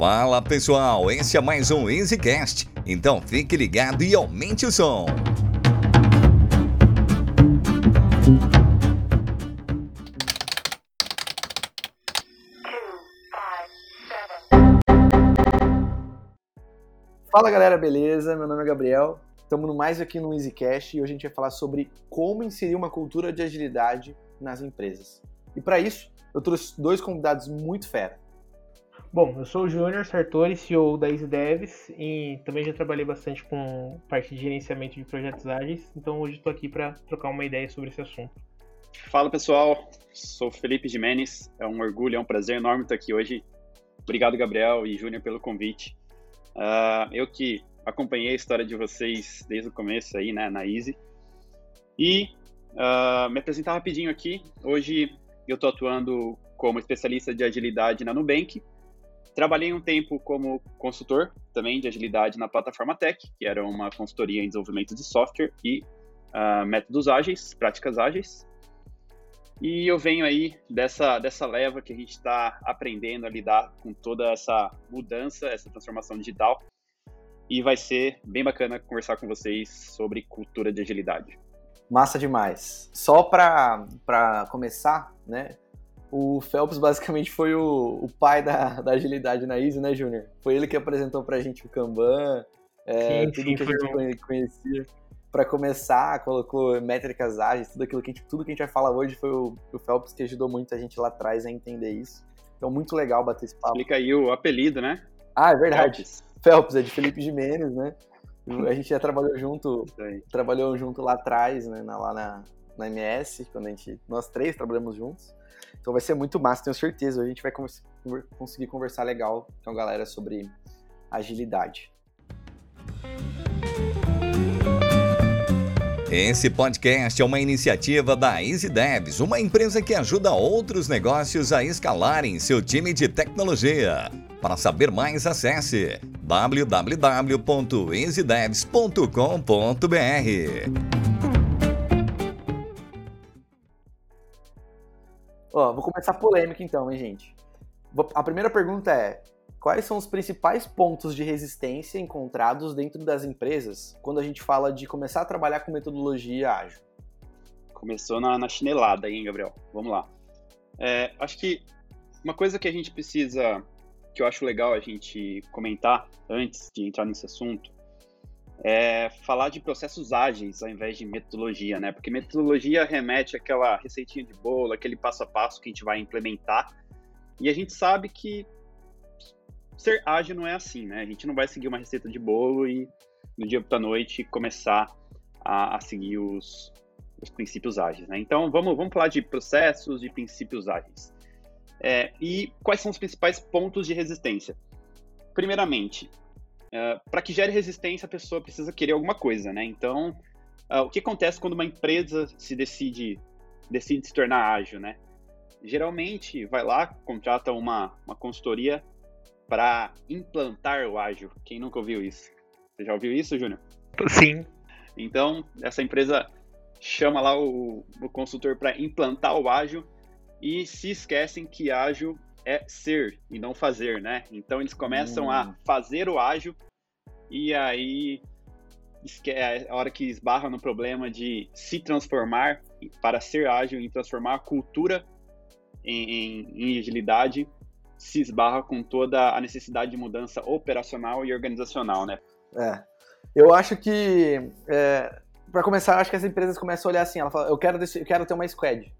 Fala pessoal, esse é mais um EasyCast, então fique ligado e aumente o som. Fala galera, beleza? Meu nome é Gabriel. Estamos mais aqui no EasyCast e hoje a gente vai falar sobre como inserir uma cultura de agilidade nas empresas. E para isso, eu trouxe dois convidados muito fera. Bom, eu sou o Júnior Sartori, CEO da Easy Devs e também já trabalhei bastante com parte de gerenciamento de projetos ágeis, então hoje estou aqui para trocar uma ideia sobre esse assunto. Fala pessoal, sou Felipe Jimenez, é um orgulho, é um prazer enorme estar aqui hoje. Obrigado, Gabriel e Júnior, pelo convite. Uh, eu que acompanhei a história de vocês desde o começo aí, né, na Easy. E uh, me apresentar rapidinho aqui. Hoje eu estou atuando como especialista de agilidade na Nubank, Trabalhei um tempo como consultor também de agilidade na plataforma Tech, que era uma consultoria em desenvolvimento de software e uh, métodos ágeis, práticas ágeis. E eu venho aí dessa, dessa leva que a gente está aprendendo a lidar com toda essa mudança, essa transformação digital. E vai ser bem bacana conversar com vocês sobre cultura de agilidade. Massa demais. Só para começar, né? O Phelps basicamente foi o, o pai da, da agilidade na Easy, né, Júnior? Foi ele que apresentou pra gente o Kanban, é, sim, tudo sim, que a gente bom. conhecia. Para começar, colocou métricas ágeis, tudo aquilo que a gente, tudo que a gente vai falar hoje foi o, o Phelps que ajudou muito a gente lá atrás a entender isso. Então, muito legal bater esse papo. Explica aí o apelido, né? Ah, é verdade. Phelps, Phelps é de Felipe Jimenez, né? A gente já trabalhou junto, trabalhou junto lá atrás, né, lá na, na MS, quando a gente, nós três trabalhamos juntos. Então vai ser muito massa, tenho certeza. A gente vai conseguir conversar legal com a galera sobre agilidade. Esse podcast é uma iniciativa da EasyDevs, uma empresa que ajuda outros negócios a escalarem seu time de tecnologia. Para saber mais, acesse www.easydevs.com.br. Ó, vou começar polêmica então, hein, gente. A primeira pergunta é: quais são os principais pontos de resistência encontrados dentro das empresas quando a gente fala de começar a trabalhar com metodologia ágil? Começou na, na chinelada hein, Gabriel? Vamos lá. É, acho que uma coisa que a gente precisa, que eu acho legal a gente comentar antes de entrar nesse assunto, é falar de processos ágeis ao invés de metodologia, né? Porque metodologia remete àquela receitinha de bolo, aquele passo a passo que a gente vai implementar. E a gente sabe que ser ágil não é assim, né? A gente não vai seguir uma receita de bolo e no dia para noite começar a, a seguir os, os, princípios ágeis, né? Então vamos, vamos falar de processos e princípios ágeis. É, e quais são os principais pontos de resistência? Primeiramente, Uh, é, para que gere resistência, a pessoa precisa querer alguma coisa, né? Então, uh, o que acontece quando uma empresa se decide, decide se tornar ágil, né? Geralmente, vai lá, contrata uma, uma consultoria para implantar o ágil. Quem nunca ouviu isso? Você já ouviu isso, Júnior? Sim. Então, essa empresa chama lá o, o consultor para implantar o ágil e se esquecem que ágil é ser e não fazer, né? Então eles começam hum. a fazer o ágil e aí é a hora que esbarra no problema de se transformar para ser ágil e transformar a cultura em, em, em, agilidade, se esbarra com toda a necessidade de mudança operacional e organizacional, né? É. Eu acho que, é, para começar, acho que as empresas começam a olhar assim, ela fala, eu quero, eu quero ter uma squad,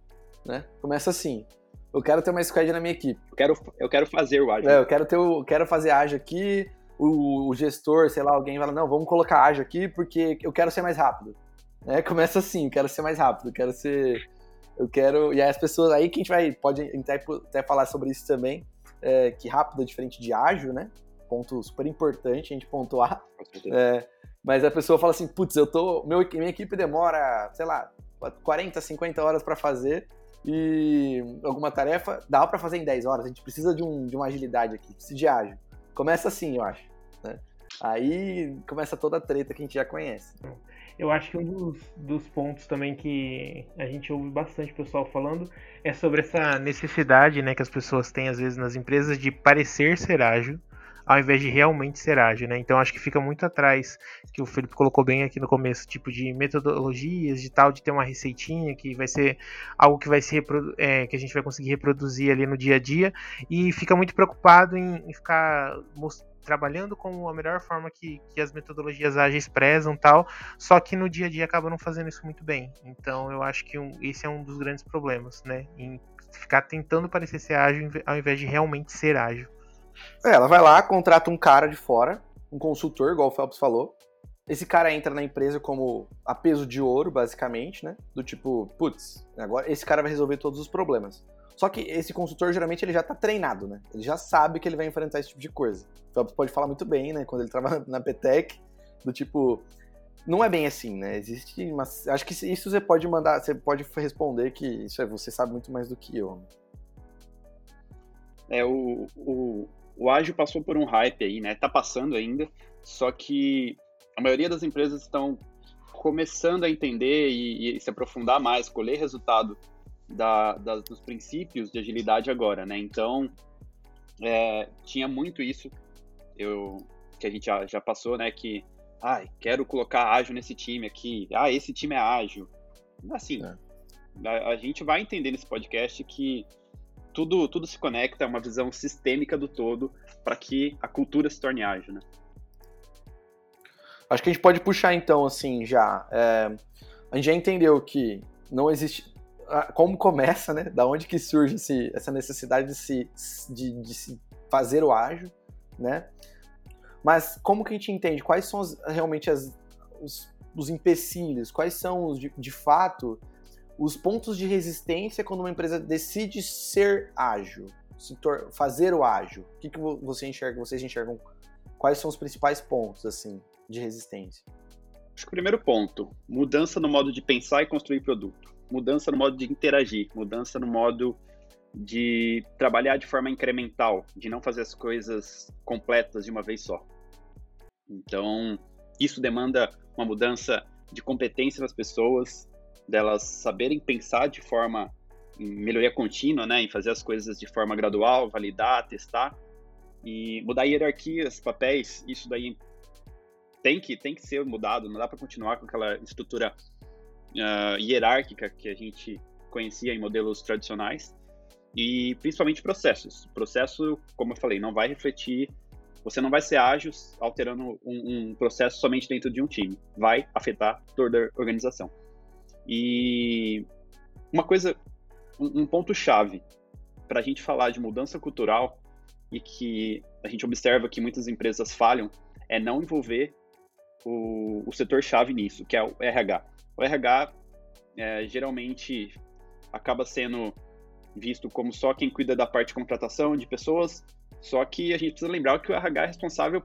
né? Começa assim, eu quero ter uma squad na minha equipe. Eu quero, eu quero fazer o ágil. É, eu quero, ter o, quero fazer ágil aqui, o, o, gestor, sei lá, alguém fala, não, vamos colocar ágil aqui porque eu quero ser mais rápido. É, começa assim, eu quero ser mais rápido, eu quero ser... Eu quero... E aí as pessoas... Aí que a gente vai... Pode até, até falar sobre isso também, é, que rápido é diferente de ágil, né? Ponto super importante a gente pontuar. É, mas a pessoa fala assim, putz, eu tô... Meu, minha equipe demora, sei lá, 40, 50 horas para fazer e alguma tarefa dá para fazer em 10 horas. A gente precisa de, um, de uma agilidade aqui, precisa de ágil. Começa assim, eu acho. Né? Aí começa toda a treta que a gente já conhece. Eu acho que um dos, dos, pontos também que a gente ouve bastante pessoal falando é sobre essa necessidade né, que as pessoas têm, às vezes, nas empresas de parecer ser ágil, ao invés de realmente ser ágil, né? Então acho que fica muito atrás, que o Felipe colocou bem aqui no começo, tipo de metodologias, de tal, de ter uma receitinha que vai ser algo que vai ser é, que a gente vai conseguir reproduzir ali no dia a dia, e fica muito preocupado em, em ficar trabalhando com a melhor forma que, que as metodologias ágeis prezam tal, só que no dia a dia acaba não fazendo isso muito bem. Então eu acho que um, esse é um dos grandes problemas, né? Em ficar tentando parecer ser ágil ao invés de realmente ser ágil. É, ela vai lá, contrata um cara de fora, um consultor, igual o Phelps falou. Esse cara entra na empresa como a peso de ouro, basicamente, né? Do tipo, putz, agora esse cara vai resolver todos os problemas. Só que esse consultor, geralmente, ele já tá treinado, né? Ele já sabe que ele vai enfrentar esse tipo de coisa. O Phelps pode falar muito bem, né? Quando ele trabalha na PTEC, do tipo, não é bem assim, né? Existe mas Acho que isso você pode mandar, você pode responder que isso é, você sabe muito mais do que eu. É, o, o, o ágil passou por um hype aí, né? Tá passando ainda, só que a maioria das empresas estão começando a entender e, e se aprofundar mais, colher resultado da, das, dos princípios de agilidade agora, né? Então, é, tinha muito isso eu, que a gente já, já passou, né? Que ai, quero colocar ágil nesse time aqui, ah, esse time é ágil. Assim, é. a, a, gente vai entender nesse podcast que tudo, tudo se conecta, é uma visão sistêmica do todo para que a cultura se torne ágil, né? Acho que a gente pode puxar então, assim, já. É, a gente já entendeu que não existe. Como começa, né? Da onde que surge esse, essa necessidade de se, de, de se fazer o ágil, né? Mas como que a gente entende? Quais são as, realmente as, os, os empecilhos? Quais são, os, de, de fato, os pontos de resistência quando uma empresa decide ser ágil, se fazer o ágil? O que, que você enxerga, vocês enxergam? Quais são os principais pontos assim de resistência? Acho que o primeiro ponto, mudança no modo de pensar e construir produto, mudança no modo de interagir, mudança no modo de trabalhar de forma incremental, de não fazer as coisas completas de uma vez só. Então, isso demanda uma mudança de competência das pessoas, delas saberem pensar de forma em melhoria contínua, né, em fazer as coisas de forma gradual, validar, testar e mudar hierarquias, papéis, isso daí tem que tem que ser mudado, não dá para continuar com aquela estrutura uh, hierárquica que a gente conhecia em modelos tradicionais e principalmente processos. Processo, como eu falei, não vai refletir, você não vai ser ágil alterando um, um processo somente dentro de um time, vai afetar toda a organização. E uma coisa, um, um ponto-chave para a gente falar de mudança cultural e que a gente observa que muitas empresas falham é não envolver o, o setor-chave nisso, que é o RH. O RH é, geralmente acaba sendo visto como só quem cuida da parte de contratação de pessoas, só que a gente precisa lembrar que o RH é responsável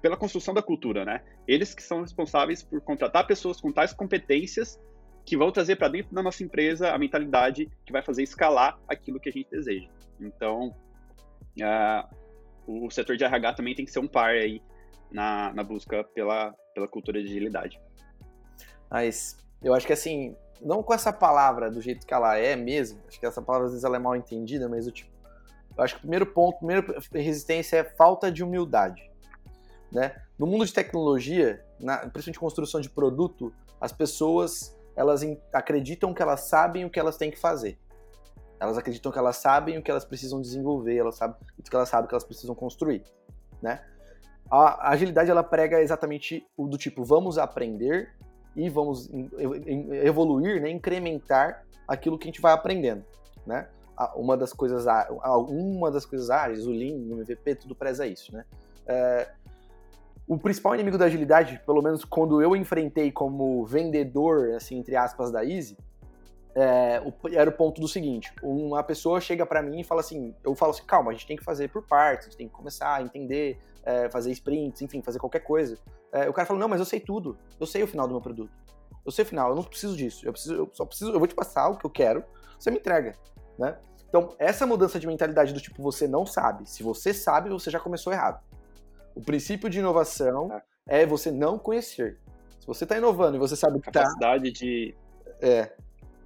pela construção da cultura, né? Eles que são responsáveis por contratar pessoas com tais competências que vão trazer para dentro da nossa empresa a mentalidade que vai fazer escalar aquilo que a gente deseja. Então, uh, o setor de RH também tem que ser um par aí na, na busca pela, pela cultura de agilidade. Mas eu acho que assim, não com essa palavra do jeito que ela é mesmo, acho que essa palavra às vezes ela é mal entendida, mas eu, tipo, eu acho que o primeiro ponto, a primeira resistência é falta de humildade. Né? No mundo de tecnologia, na, principalmente construção de produto, as pessoas elas acreditam que elas sabem o que elas têm que fazer. Elas acreditam que elas sabem o que elas precisam desenvolver, elas sabem o que elas sabem que elas precisam construir, né? A agilidade ela prega exatamente o do tipo vamos aprender e vamos evoluir, né, incrementar aquilo que a gente vai aprendendo, né? Uma das coisas, uma das coisas ágeis, o Lean, o MVP, tudo preza isso, né? É, o principal inimigo da agilidade, pelo menos quando eu enfrentei como vendedor, assim, entre aspas, da Easy, é, era o ponto do seguinte: uma pessoa chega para mim e fala assim, eu falo assim, calma, a gente tem que fazer por partes, a gente tem que começar a entender, é, fazer sprints, enfim, fazer qualquer coisa. É, o cara fala, não, mas eu sei tudo, eu sei o final do meu produto, eu sei o final, eu não preciso disso, eu preciso, eu só preciso, eu vou te passar o que eu quero, você me entrega, né? Então, essa mudança de mentalidade do tipo você não sabe, se você sabe, você já começou errado. O princípio de inovação é, é você não conhecer. Se você está inovando e você sabe o que está... Capacidade de... É,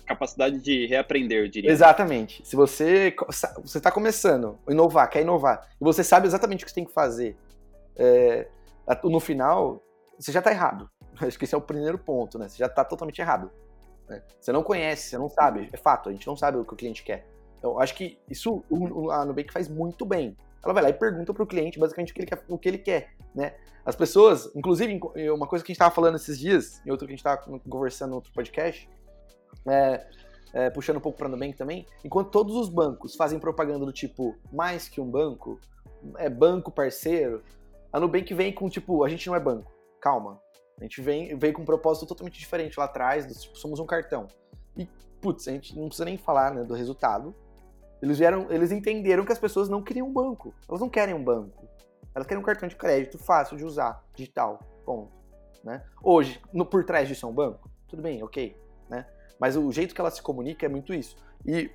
capacidade de reaprender, eu diria. Exatamente. Se você você está começando a inovar, quer inovar, e você sabe exatamente o que você tem que fazer, é, no final, você já está errado. Acho que esse é o primeiro ponto, né? Você já está totalmente errado. Né? Você não conhece, você não sabe. É fato, a gente não sabe o que o cliente quer. Então, acho que isso a Nubank faz muito bem. Ela vai lá e pergunta para o cliente basicamente o que ele quer, o que ele quer, né? As pessoas, inclusive, uma coisa que a gente estava falando esses dias, em outro que a gente estava conversando no outro podcast, é, é, puxando um pouco para a Nubank também, enquanto todos os bancos fazem propaganda do tipo mais que um banco, é banco parceiro, a Nubank vem com tipo, a gente não é banco, calma. A gente vem, vem com um propósito totalmente diferente lá atrás, do, tipo, somos um cartão. E, putz, a gente não precisa nem falar né, do resultado. Eles vieram, eles entenderam que as pessoas não queriam um banco. Elas não querem um banco. Elas querem um cartão de crédito fácil de usar, digital, ponto. Né? Hoje, no, por trás disso é um banco? Tudo bem, ok. Né? Mas o jeito que ela se comunica é muito isso. E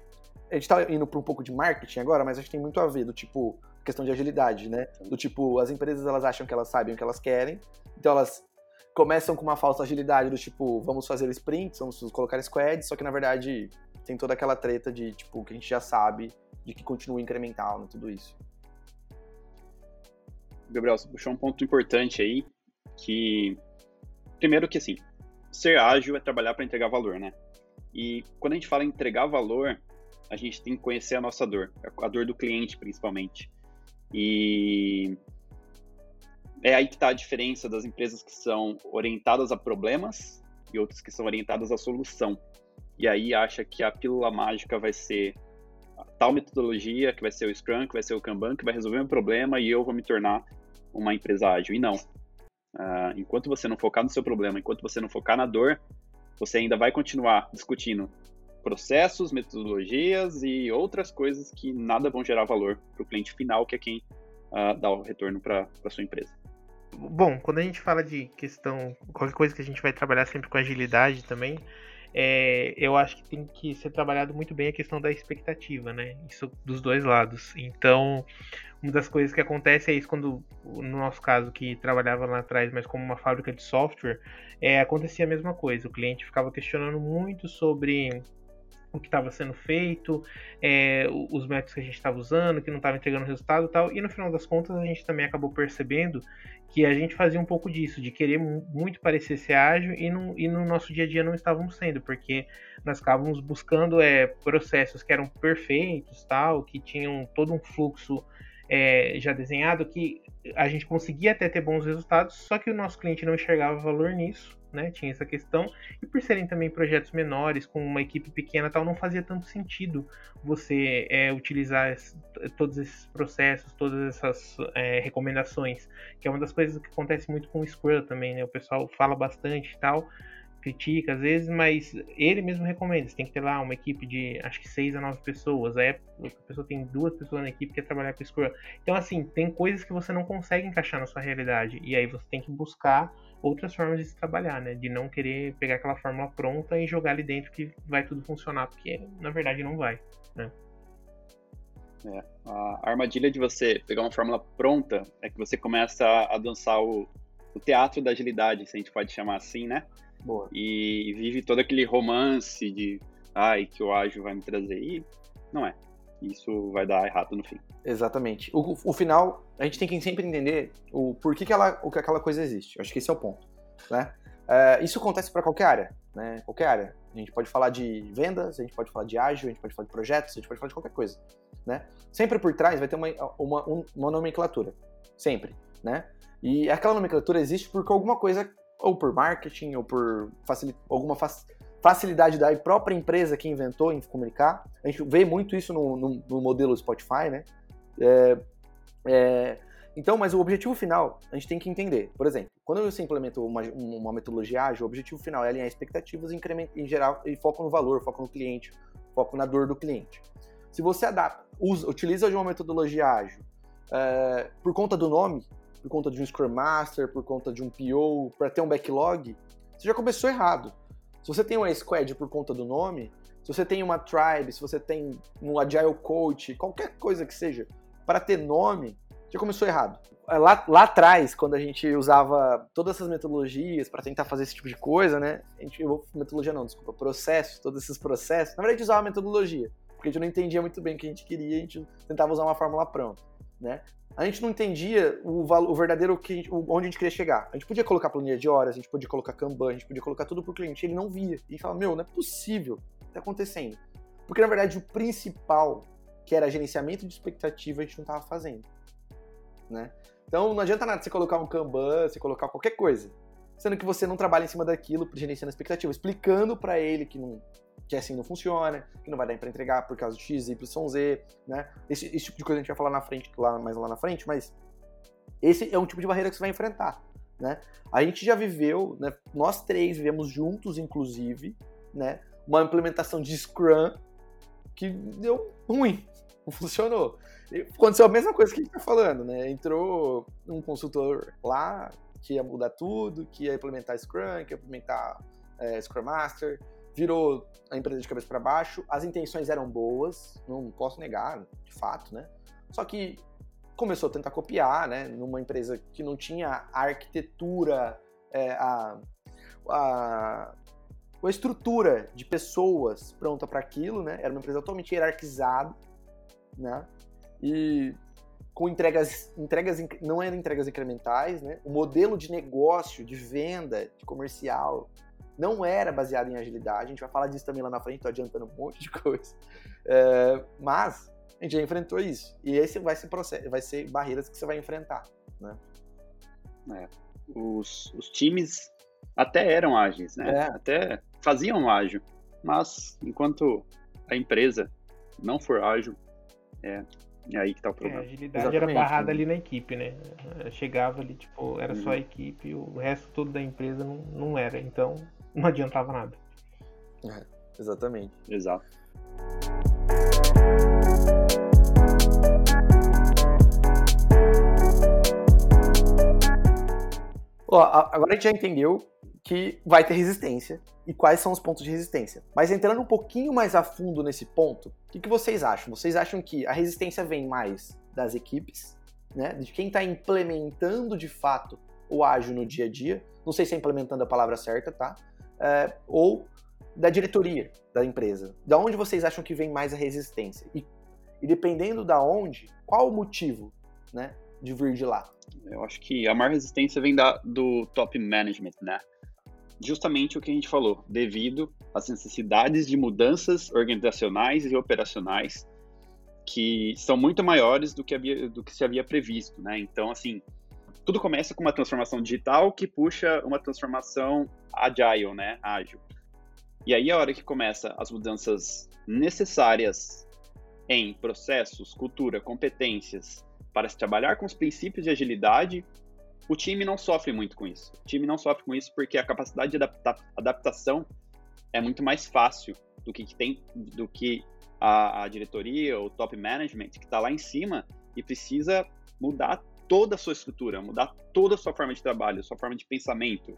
a gente tá indo para um pouco de marketing agora, mas acho que tem muito a ver do tipo questão de agilidade, né? Do tipo, as empresas elas acham que elas sabem o que elas querem, então elas começam com uma falsa agilidade do tipo, vamos fazer sprints, vamos colocar squads, só que na verdade tem toda aquela treta de tipo que a gente já sabe de que continua incremental, né, tudo isso. Gabriel, você puxou um ponto importante aí, que primeiro que assim, ser ágil é trabalhar para entregar valor, né? E quando a gente fala em entregar valor, a gente tem que conhecer a nossa dor, a dor do cliente principalmente. E é aí que está a diferença das empresas que são orientadas a problemas e outras que são orientadas à solução. E aí acha que a pílula mágica vai ser tal metodologia, que vai ser o Scrum, que vai ser o Kanban, que vai resolver um problema e eu vou me tornar uma empresa ágil. E não. Uh, enquanto você não focar no seu problema, enquanto você não focar na dor, você ainda vai continuar discutindo processos, metodologias e outras coisas que nada vão gerar valor para o cliente final, que é quem uh, dá o retorno para a sua empresa. Bom, quando a gente fala de questão, qualquer coisa que a gente vai trabalhar sempre com agilidade também, é, eu acho que tem que ser trabalhado muito bem a questão da expectativa, né? Isso dos dois lados. Então, uma das coisas que acontece é isso quando, no nosso caso, que trabalhava lá atrás, mas como uma fábrica de software, é, acontecia a mesma coisa. O cliente ficava questionando muito sobre o que estava sendo feito, é, os métodos que a gente estava usando, que não estava entregando resultado e tal. E no final das contas a gente também acabou percebendo que a gente fazia um pouco disso, de querer muito parecer ser ágil e no, e no nosso dia a dia não estávamos sendo, porque nós estávamos buscando é, processos que eram perfeitos, tal, que tinham todo um fluxo é, já desenhado, que a gente conseguia até ter bons resultados, só que o nosso cliente não enxergava valor nisso né? Tinha essa questão. E por serem também projetos menores, com uma equipe pequena tal, não fazia tanto sentido você é, utilizar todos esses processos, todas essas é, recomendações, que é uma das coisas que acontece muito com o Scrum também, né? O pessoal fala bastante e tal, critica às vezes, mas ele mesmo recomenda. Você tem que ter lá uma equipe de acho que seis a nove pessoas. Aí a pessoa tem duas pessoas na equipe que quer trabalhar com Scrum. Então, assim, tem coisas que você não consegue encaixar na sua realidade. E aí você tem que buscar outras formas de se trabalhar, né? De não querer pegar aquela fórmula pronta e jogar ali dentro que vai tudo funcionar, porque na verdade não vai, né? É, a armadilha de você pegar uma fórmula pronta é que você começa a dançar o, o teatro da agilidade, se a gente pode chamar assim, né? Boa. E vive todo aquele romance de ai, que o ágil vai me trazer. E não é. Isso vai dar errado no fim. Exatamente. O, o final, a gente tem que sempre entender o porquê que, ela, o que aquela coisa existe. Eu acho que esse é o ponto. Né? É, isso acontece para qualquer área. Né? Qualquer área. A gente pode falar de vendas, a gente pode falar de ágil, a gente pode falar de projetos, a gente pode falar de qualquer coisa. Né? Sempre por trás vai ter uma, uma, uma nomenclatura. Sempre. Né? E aquela nomenclatura existe porque alguma coisa ou por marketing, ou por facil... alguma facilidade da própria empresa que inventou em comunicar. A gente vê muito isso no, no, no modelo Spotify, né? É, é, então, mas o objetivo final, a gente tem que entender. Por exemplo, quando você implementa uma, uma metodologia ágil, o objetivo final é alinhar expectativas em, em geral e foco no valor, foco no cliente, foco na dor do cliente. Se você adapta, usa, utiliza de uma metodologia ágil é, por conta do nome, por conta de um Scrum Master, por conta de um PO, para ter um backlog, você já começou errado. Se você tem uma squad por conta do nome, se você tem uma tribe, se você tem um agile coach, qualquer coisa que seja, para ter nome, já começou errado. É, lá, lá atrás, quando a gente usava todas essas metodologias para tentar fazer esse tipo de coisa, né? A gente, eu, metodologia não, desculpa, processo, todos esses processos. Na verdade, a gente usava metodologia, porque a gente não entendia muito bem o que a gente queria, a gente tentava usar uma fórmula pronta. Né? A gente não entendia o, o verdadeiro que a gente, onde a gente queria chegar. A gente podia colocar planilha de horas, a gente podia colocar Kanban, a gente podia colocar tudo pro cliente, ele não via. E falava, meu, não é possível, o que tá acontecendo? Porque na verdade o principal, que era gerenciamento de expectativa, a gente não estava fazendo, né? Então não adianta nada você colocar um Kanban, você colocar qualquer coisa, sendo que você não trabalha em cima daquilo, gerenciando a expectativa, explicando para ele que não que assim não funciona, que não vai dar para entregar por causa de X, Y, Z, né? Esse, esse, tipo de coisa a gente vai falar na frente, lá, mais lá na frente, mas esse é um tipo de barreira que você vai enfrentar, né? A gente já viveu, né? Nós três vivemos juntos, inclusive, né? Uma implementação de Scrum que deu ruim, não funcionou. Aconteceu a mesma coisa que a gente tá falando, né? Entrou um consultor lá que ia mudar tudo, que ia implementar Scrum, que ia implementar é, Scrum Master, virou a empresa de cabeça para baixo. As intenções eram boas, não posso negar, de fato, né? Só que começou a tentar copiar, né? Numa empresa que não tinha a arquitetura, é, a, a, a estrutura de pessoas pronta para aquilo, né? Era uma empresa totalmente hierarquizada, né? E com entregas, entregas não eram entregas incrementais, né? O modelo de negócio, de venda, de comercial não era baseado em agilidade. A gente vai falar disso também lá na frente, tô adiantando um monte de coisa. É, mas a gente já enfrentou isso. E esse vai ser processo, vai ser barreiras que você vai enfrentar, né? É, os, os times até eram ágeis, né? É. Até faziam ágil. Mas enquanto a empresa não for ágil, é, é aí que tá o problema. É, a agilidade Exatamente. era barrada ali na equipe, né? Chegava ali, tipo, era uhum. só a equipe, o resto todo da empresa não, não era. Então, não adiantava nada. É, exatamente. Exato. Ó, agora a gente já entendeu que vai ter resistência e quais são os pontos de resistência. Mas entrando um pouquinho mais a fundo nesse ponto, o que, que vocês acham? Vocês acham que a resistência vem mais das equipes, né? De quem está implementando de fato o ágil no dia a dia? Não sei se é implementando a palavra certa, tá? É, ou da diretoria da empresa? Da onde vocês acham que vem mais a resistência? E, e dependendo da onde, qual o motivo né, de vir de lá? Eu acho que a maior resistência vem da, do top management, né? Justamente o que a gente falou, devido às necessidades de mudanças organizacionais e operacionais que são muito maiores do que, havia, do que se havia previsto, né? Então, assim, tudo começa com uma transformação digital que puxa uma transformação agile, né? Ágil. E aí a hora que começa as mudanças necessárias em processos, cultura, competências para se trabalhar com os princípios de agilidade, o time não sofre muito com isso. O time não sofre com isso porque a capacidade de adapta adaptação é muito mais fácil do que, tem do que a, a diretoria, o top management que está lá em cima e precisa mudar toda a sua estrutura, mudar toda a sua forma de trabalho, sua forma de pensamento.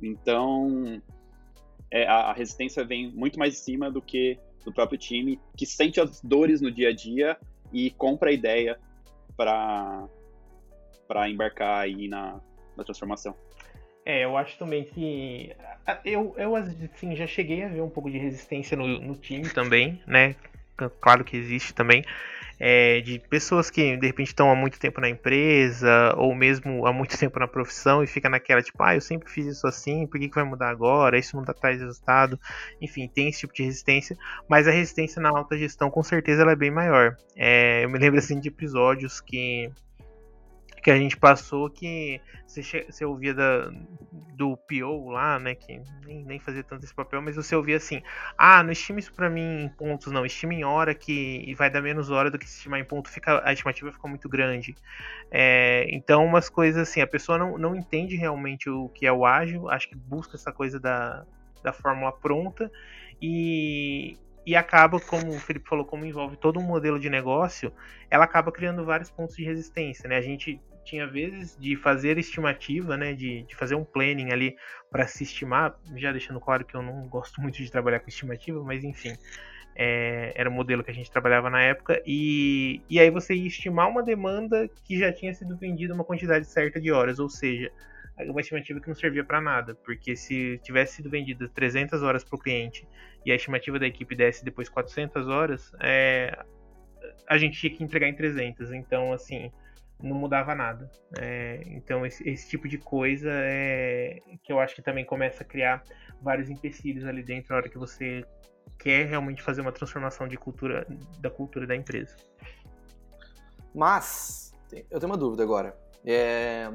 Então, é, a, resistência vem muito mais em cima do que do próprio time, que sente as dores no dia a dia e compra a ideia para embarcar aí na, na transformação. É, eu acho também que. Eu, eu assim, já cheguei a ver um pouco de resistência no, no time também, né? Claro que existe também é, de pessoas que de repente estão há muito tempo na empresa ou mesmo há muito tempo na profissão e fica naquela tipo, ah, eu sempre fiz isso assim, por que, que vai mudar agora? Isso não traz resultado. Enfim, tem esse tipo de resistência, mas a resistência na alta gestão com certeza ela é bem maior. É, eu me lembro assim de episódios que que a gente passou que você, você ouvia da, do PO lá, né, que nem, nem fazia tanto esse papel, mas você ouvia assim, ah, não estime isso pra mim em pontos, não, estime em hora que vai dar menos hora do que se estimar em ponto, fica, a estimativa fica muito grande. É, então, umas coisas assim, a pessoa não, não entende realmente o que é o ágil, acho que busca essa coisa da, da fórmula pronta, e, e acaba, como o Felipe falou, como envolve todo um modelo de negócio, ela acaba criando vários pontos de resistência, né? A gente tinha vezes de fazer estimativa, né, de, de fazer um planning ali para se estimar, já deixando claro que eu não gosto muito de trabalhar com estimativa, mas enfim, é, era o modelo que a gente trabalhava na época, e, e aí você ia estimar uma demanda que já tinha sido vendida uma quantidade certa de horas, ou seja, uma estimativa que não servia para nada, porque se tivesse sido vendida 300 horas para o cliente e a estimativa da equipe desse depois 400 horas, é, a gente tinha que entregar em 300. Então, assim, não mudava nada. É, então, esse, esse, tipo de coisa é que eu acho que também começa a criar vários empecilhos ali dentro na hora que você quer realmente fazer uma transformação de cultura da cultura da empresa. Mas, eu tenho uma dúvida agora. É,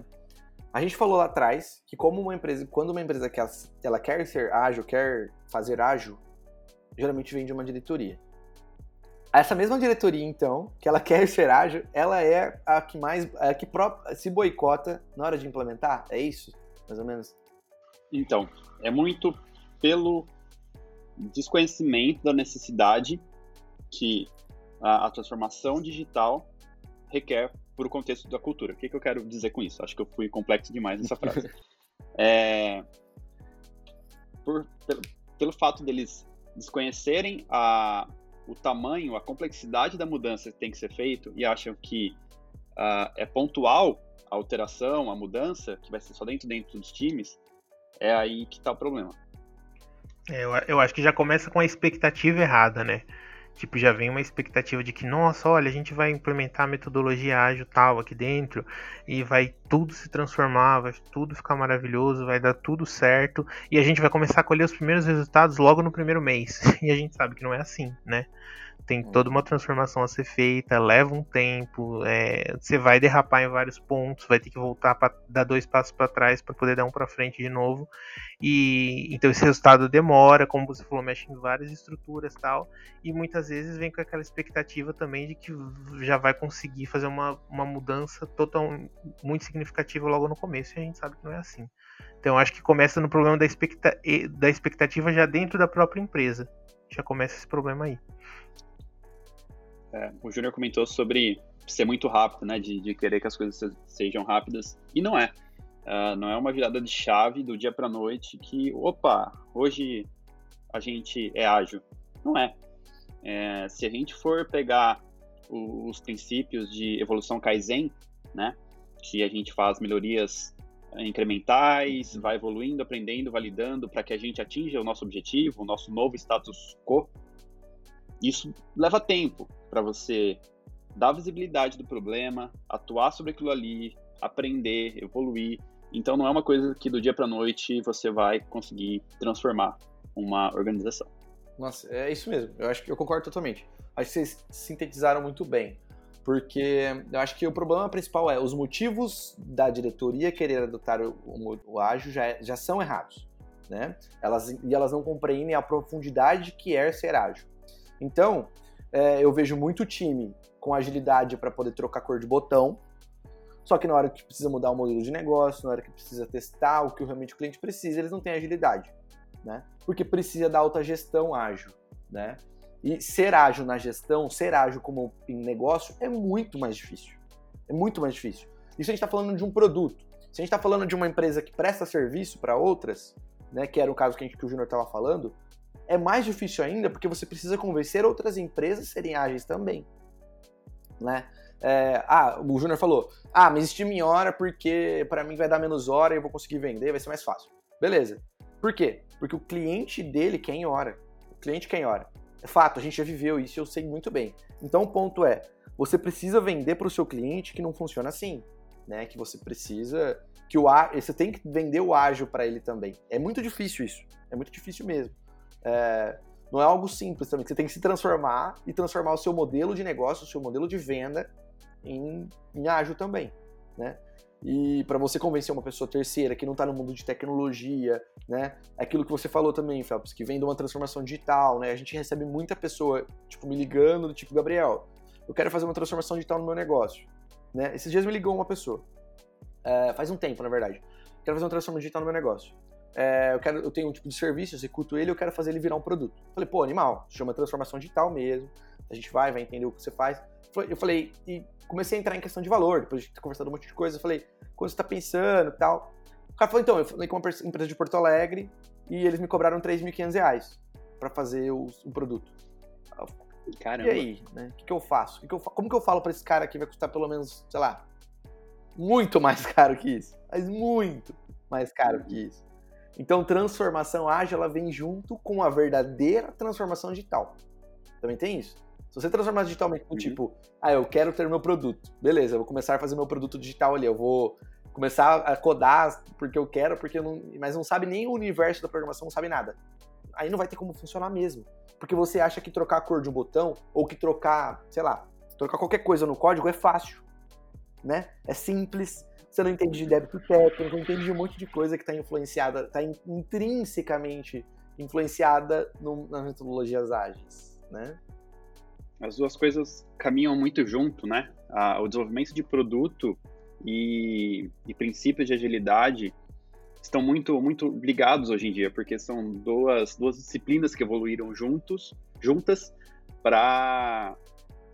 a gente falou lá atrás que como uma empresa, quando uma empresa quer, ela quer ser ágil, quer fazer ágil, geralmente vem de uma diretoria. Essa mesma diretoria, então, que ela quer ser ágil, ela é a que mais, a que se boicota na hora de implementar? É isso? Mais ou menos? Então, é muito pelo desconhecimento da necessidade que a, a transformação digital requer por o contexto da cultura. O que, que eu quero dizer com isso? Acho que eu fui complexo demais nessa frase. é, por, pelo, pelo fato deles desconhecerem a, o tamanho, a complexidade da mudança que tem que ser feito e acham que uh, é pontual a alteração, a mudança, que vai ser só dentro, dentro dos times, é aí que está o problema. É, eu, eu acho que já começa com a expectativa errada, né? Tipo, já vem uma expectativa de que, nossa, olha, a gente vai implementar a metodologia ágil tal aqui dentro e vai tudo se transformar, vai tudo ficar maravilhoso, vai dar tudo certo e a gente vai começar a colher os primeiros resultados logo no primeiro mês. E a gente sabe que não é assim, né? Tem hum. toda uma transformação a ser feita, leva um tempo, é, você vai derrapar em vários pontos, vai ter que voltar para dar dois passos para trás para poder dar um para frente de novo. E então esse resultado demora, como você falou, mexe em várias estruturas tal, e muitas vezes vem com aquela expectativa também de que já vai conseguir fazer uma, uma mudança total muito significativa logo no começo, e a gente sabe que não é assim. Então acho que começa no problema da, expecta da expectativa já dentro da própria empresa. Já começa esse problema aí. É, o Júnior comentou sobre ser muito rápido, né? De, de, querer que as coisas sejam rápidas. E não é. Uh, não é uma virada de chave do dia para noite que, opa, hoje a gente é ágil. Não é. é se a gente for pegar o, os princípios de evolução Kaizen, né? Que a gente faz melhorias incrementais, vai evoluindo, aprendendo, validando para que a gente atinja o nosso objetivo, o nosso novo status quo. Isso leva tempo para você dar visibilidade do problema, atuar sobre aquilo ali, aprender, evoluir. Então não é uma coisa que do dia para noite você vai conseguir transformar uma organização. Nossa, é isso mesmo. Eu acho que eu concordo totalmente. Acho que vocês sintetizaram muito bem, porque eu acho que o problema principal é os motivos da diretoria querer adotar o, o, o ágil já, já são errados, né? Elas e elas não compreendem a profundidade que é ser ágil. Então, é, eu vejo muito time com agilidade para poder trocar cor de botão, só que na hora que precisa mudar o modelo de negócio, na hora que precisa testar o que realmente o cliente precisa, eles não têm agilidade, né? Porque precisa da alta gestão ágil, né? E ser ágil na gestão, ser ágil como em negócio é muito mais difícil. É muito mais difícil. Isso a gente está falando de um produto. Se a gente está falando de uma empresa que presta serviço para outras, né, que era o caso que, que o Júnior estava falando, é mais difícil ainda porque você precisa convencer outras empresas a serem ágeis também. Né? É, ah, o Júnior falou: ah, mas estime em hora porque para mim vai dar menos hora e eu vou conseguir vender, vai ser mais fácil. Beleza. Por quê? Porque o cliente dele quer em hora. O cliente quer em hora. É fato, a gente já viveu isso eu sei muito bem. Então o ponto é: você precisa vender para o seu cliente que não funciona assim. Né? Que você precisa. que o Você tem que vender o ágil para ele também. É muito difícil isso. É muito difícil mesmo. É, não é algo simples também, você tem que se transformar e transformar o seu modelo de negócio, o seu modelo de venda em, em ágil também, né? E para você convencer uma pessoa terceira que não está no mundo de tecnologia, né? Aquilo que você falou também, Phelps, que vem de uma transformação digital, né? A gente recebe muita pessoa, tipo, me ligando, do tipo, Gabriel, eu quero fazer uma transformação digital no meu negócio, né? Esses dias me ligou uma pessoa, é, faz um tempo, na verdade, quero fazer uma transformação digital no meu negócio é, eu, quero, eu tenho um tipo de serviço, eu executo ele, eu quero fazer ele virar um produto. Falei, pô, animal, chama transformação digital mesmo, a gente vai, vai entender o que você faz. Eu falei, e comecei a entrar em questão de valor, depois de ter conversado um monte de coisa, eu falei, quando você tá pensando e tal. O cara falou, então, eu falei com uma empresa de Porto Alegre e eles me cobraram 3.500 reais pra fazer o, o produto. Caramba. E aí, né? O que, que eu faço? Que que eu, como que eu falo pra esse cara que vai custar pelo menos, sei lá, muito mais caro que isso? Mas muito mais caro que isso. Então, transformação ágil ela vem junto com a verdadeira transformação digital. Também tem isso. Se você transformar digitalmente Uhum. tipo, ah, eu quero ter meu produto. Beleza, eu vou começar a fazer meu produto digital ali. Eu vou começar a codar porque eu quero, porque eu não. Mas não sabe nem o universo da programação, não sabe nada. Aí não vai ter como funcionar mesmo. Porque você acha que trocar a cor de um botão, ou que trocar, sei lá, trocar qualquer coisa no código é fácil. Né? É simples. Você não entende de débito técnico, não entende de um monte de coisa que está influenciada, está intrinsecamente influenciada no, nas metodologias ágeis, né? As duas coisas caminham muito junto, né? Ah, o desenvolvimento de produto e, e princípios de agilidade estão muito, muito ligados hoje em dia, porque são duas, duas disciplinas que evoluíram juntos, juntas para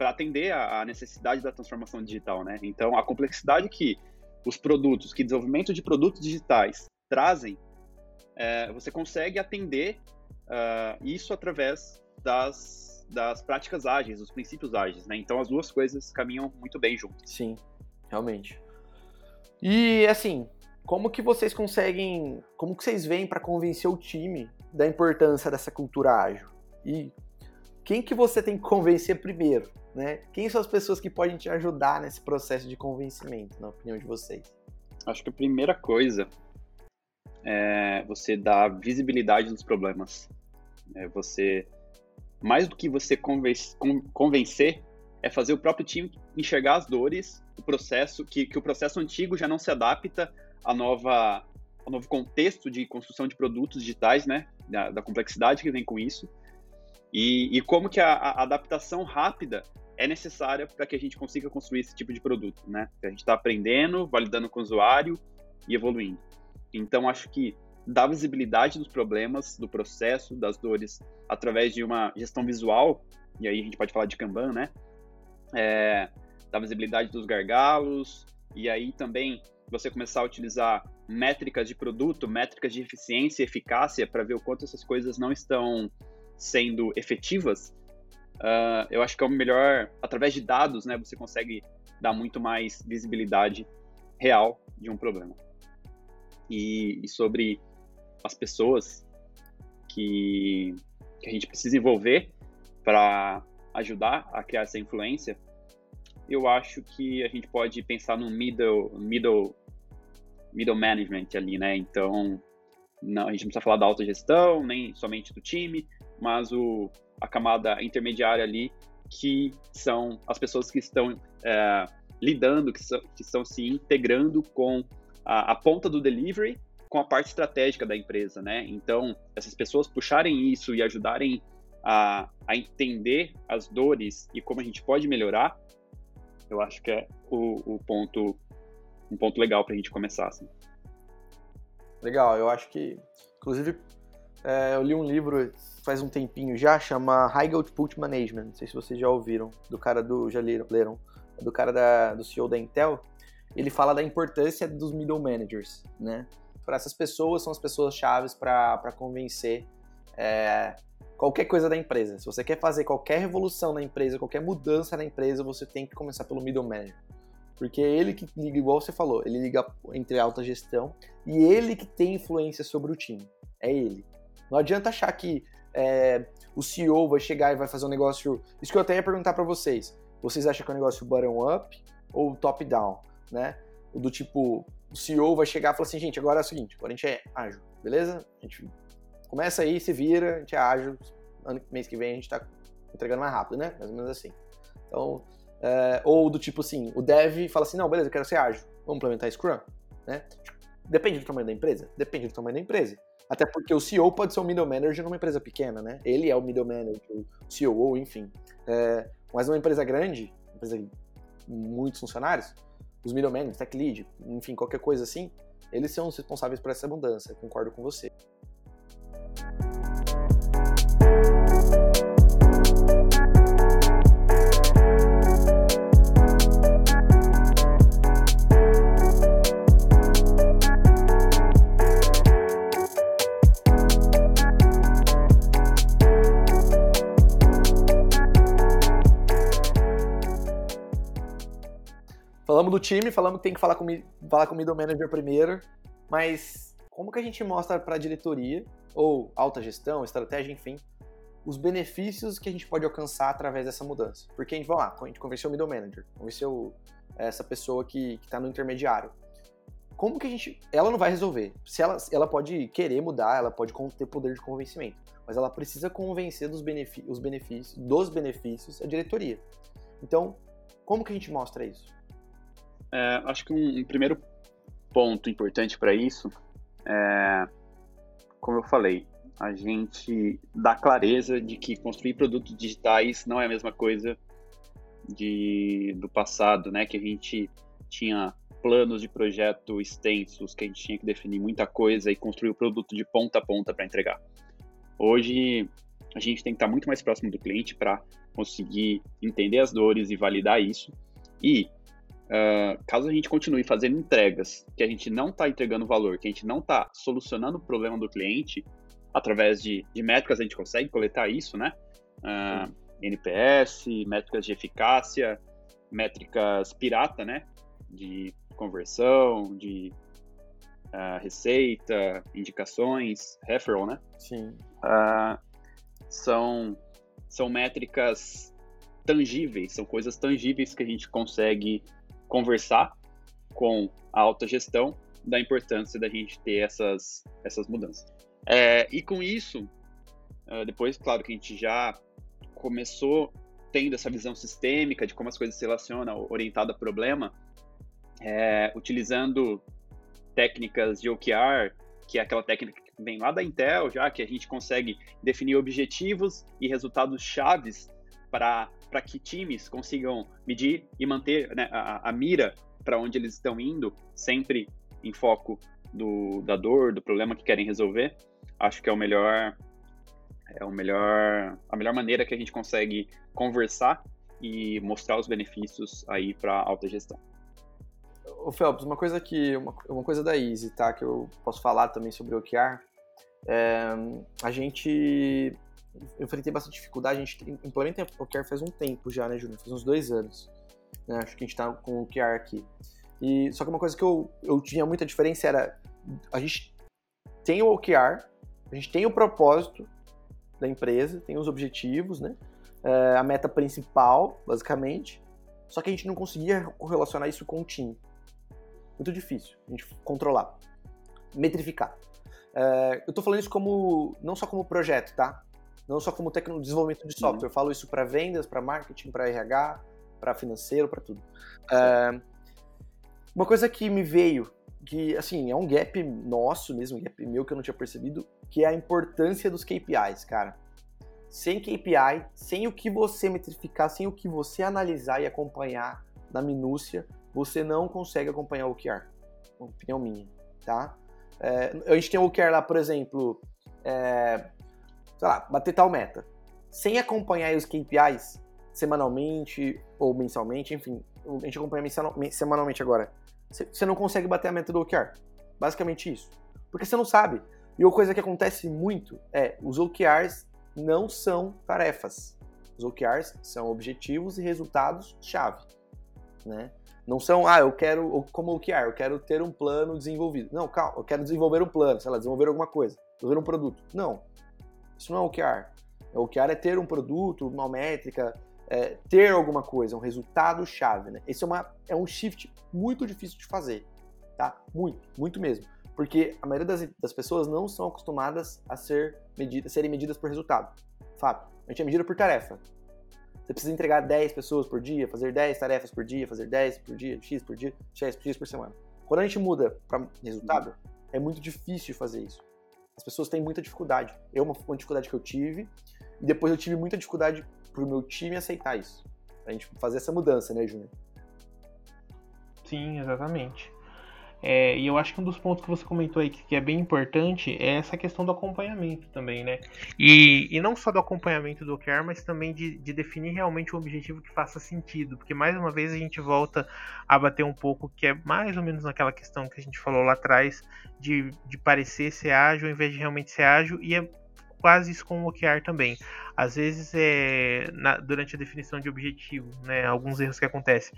atender a, a necessidade da transformação digital, né? Então, a complexidade que os produtos, que desenvolvimento de produtos digitais trazem, é, você consegue atender uh, isso através das, das práticas ágeis, dos princípios ágeis, né? Então, as duas coisas caminham muito bem juntas. Sim, realmente. E assim, como que vocês conseguem, como que vocês veem para convencer o time da importância dessa cultura ágil? E quem que você tem que convencer primeiro, né? Quem são as pessoas que podem te ajudar nesse processo de convencimento, na opinião de vocês? Acho que a primeira coisa é você dar visibilidade nos problemas. É você, mais do que você convencer, é fazer o próprio time enxergar as dores, o processo, que, que o processo antigo já não se adapta à nova, ao novo contexto de construção de produtos digitais, né? Da, da complexidade que vem com isso. E, e como que a, a, adaptação rápida é necessária para que a gente consiga construir esse tipo de produto, né? A gente está aprendendo, validando com o usuário e evoluindo. Então, acho que dar visibilidade dos problemas, do processo, das dores, através de uma gestão visual, e aí a gente pode falar de Kanban, né? É, da visibilidade dos gargalos, e aí também você começar a utilizar métricas de produto, métricas de eficiência e eficácia para ver o quanto essas coisas não estão sendo efetivas, uh, eu acho que é o melhor, através de dados, né, você consegue dar muito mais visibilidade real de um problema. E, e sobre as pessoas que, que a gente precisa envolver para ajudar a criar essa influência, eu acho que a gente pode pensar no middle, middle, middle management ali, né? Então, não, a gente não precisa falar da autogestão, nem somente do time, mas o, a camada intermediária ali, que são as pessoas que estão é, lidando, que, são, que estão se integrando com a, a, ponta do delivery com a parte estratégica da empresa, né? Então, essas pessoas puxarem isso e ajudarem a, a entender as dores e como a gente pode melhorar, eu acho que é o, o ponto, um ponto legal para a gente começar. Assim. Legal, eu acho que, inclusive, é, eu li um livro faz um tempinho já, chama High Output Management, não sei se vocês já ouviram, do cara do, já leram, leram do cara da, do CEO da Intel, ele fala da importância dos middle managers, né? Para essas pessoas, são as pessoas chaves para convencer é, qualquer coisa da empresa. Se você quer fazer qualquer revolução na empresa, qualquer mudança na empresa, você tem que começar pelo middle manager. Porque é ele que liga, igual você falou, ele liga entre alta gestão e ele que tem influência sobre o time. É ele. Não adianta achar que é, o CEO vai chegar e vai fazer um negócio. Isso que eu até ia perguntar para vocês. Vocês acham que é um negócio bottom-up ou top-down? Né? Do tipo, o CEO vai chegar e falar assim: gente, agora é o seguinte, agora a gente é ágil, beleza? A gente começa aí, se vira, a gente é ágil. Ano, mês que vem a gente tá entregando mais rápido, né? Mais ou menos assim. Então, é, ou do tipo assim, o dev fala assim: não, beleza, eu quero ser ágil, vamos implementar Scrum, né? Depende do tamanho da empresa? Depende do tamanho da empresa. Até porque o CEO pode ser um middle manager numa empresa pequena, né? Ele é o middle manager, o CEO, enfim. É, mas numa empresa grande, empresa de muitos funcionários, os middle managers, tech lead, enfim, qualquer coisa assim, eles são os responsáveis por essa mudança. Concordo com você. Falamos do time, falamos que tem que falar com, falar com o middle manager primeiro, mas como que a gente mostra para a diretoria, ou alta gestão, estratégia, enfim, os benefícios que a gente pode alcançar através dessa mudança. Porque a gente, vamos lá, a gente convenceu o middle manager, convenceu essa pessoa que está no intermediário. Como que a gente. Ela não vai resolver. Se ela, ela pode querer mudar, ela pode ter poder de convencimento. Mas ela precisa convencer dos os benefícios, dos benefícios a diretoria. Então, como que a gente mostra isso? É, acho que um, um primeiro ponto importante para isso é, como eu falei, a gente dá clareza de que construir produtos digitais não é a mesma coisa de, do passado, né? Que a gente tinha planos de projeto extensos, que a gente tinha que definir muita coisa e construir o produto de ponta a ponta para entregar. Hoje a gente tem que estar muito mais próximo do cliente para conseguir entender as dores e validar isso. E uh, caso a gente continue fazendo entregas que a gente não está entregando valor, que a gente não está solucionando o problema do cliente, através de, de métricas a gente consegue coletar isso, né? Uh, NPS, métricas de eficácia, métricas pirata, né? De conversão, de uh, receita, indicações, referral, né? Sim. Uh, são, são métricas tangíveis, são coisas tangíveis que a gente consegue conversar com a alta gestão da importância da gente ter essas, essas mudanças. É, e com isso, uh, depois, claro que a gente já começou tendo essa visão sistêmica de como as coisas se relacionam, orientada a problema, é, utilizando técnicas de OKR, que é aquela técnica que vem lá da Intel, já que a gente consegue definir objetivos e resultados chaves para que times consigam medir e manter né, a, a mira para onde eles estão indo, sempre em foco do, da dor, do problema que querem resolver. Acho que é o melhor é o melhor a melhor maneira que a gente consegue conversar e mostrar os benefícios aí para alta gestão. O Phelps, uma coisa que uma, uma, coisa da Easy, tá, que eu posso falar também sobre o OKR, é, a gente enfrentei bastante dificuldade, a gente implementa o OKR faz um tempo já, né, Júnior? Faz uns dois anos. Né? Acho que a gente tá com o OKR aqui. E, só que uma coisa que eu, eu tinha muita diferença era a gente tem o OKR, a gente tem o propósito da empresa, tem os objetivos, né? É, a meta principal, basicamente. Só que a gente não conseguia correlacionar isso com o time. Muito difícil a gente controlar, metrificar. É, eu estou falando isso como não só como projeto, tá? Não só como tecno, desenvolvimento de software. Eu falo isso para vendas, para marketing, para RH, para financeiro, para tudo. É, uma coisa que me veio, que assim, é um gap nosso mesmo, um gap meu que eu não tinha percebido, que é a importância dos KPIs, cara. Sem KPI, sem o que você metrificar, sem o que você analisar e acompanhar na minúcia, você não consegue acompanhar o OKR. Opinião minha, tá? É, a gente tem o OKR lá, por exemplo, é, sei lá, bater tal meta. Sem acompanhar os KPIs semanalmente ou mensalmente, enfim, a gente acompanha semanalmente agora. Você não consegue bater a meta do OKR. Basicamente isso. Porque você não sabe. E uma coisa que acontece muito é os OKRs não são tarefas. Os OKRs são objetivos e resultados-chave. Né? Não são, ah, eu quero, como OKR, eu quero ter um plano desenvolvido. Não, calma, eu quero desenvolver um plano, sei lá, desenvolver alguma coisa, desenvolver um produto. Não, isso não é OKR. O OKR é ter um produto, uma métrica, é, ter alguma coisa, um resultado-chave, né? Esse é, uma, é um shift muito difícil de fazer, tá? Muito, muito mesmo. Porque a maioria das, das pessoas não são acostumadas a ser medidas, serem medidas por resultado. Fato. A gente é medida por tarefa. Você precisa entregar 10 pessoas por dia, fazer 10 tarefas por dia, fazer 10 por dia, X por dia, X, X por semana. Quando a gente muda para resultado, é muito difícil fazer isso. As pessoas têm muita dificuldade. Eu, uma, uma dificuldade que eu tive, e depois eu tive muita dificuldade pro meu time aceitar isso. A gente fazer essa mudança, né, Júnior? Sim, exatamente. É, e eu acho que um dos pontos que você comentou aí que, que, é bem importante é essa questão do acompanhamento também, né? E, e não só do acompanhamento do OKR, mas também de, de, definir realmente um objetivo que faça sentido. Porque mais uma vez a gente volta a bater um pouco que é mais ou menos naquela questão que a gente falou lá atrás de, de parecer ser ágil ao invés de realmente ser ágil. E é quase isso com o OKR também. Às vezes, é, na, durante a definição de objetivo, né, alguns erros que acontecem.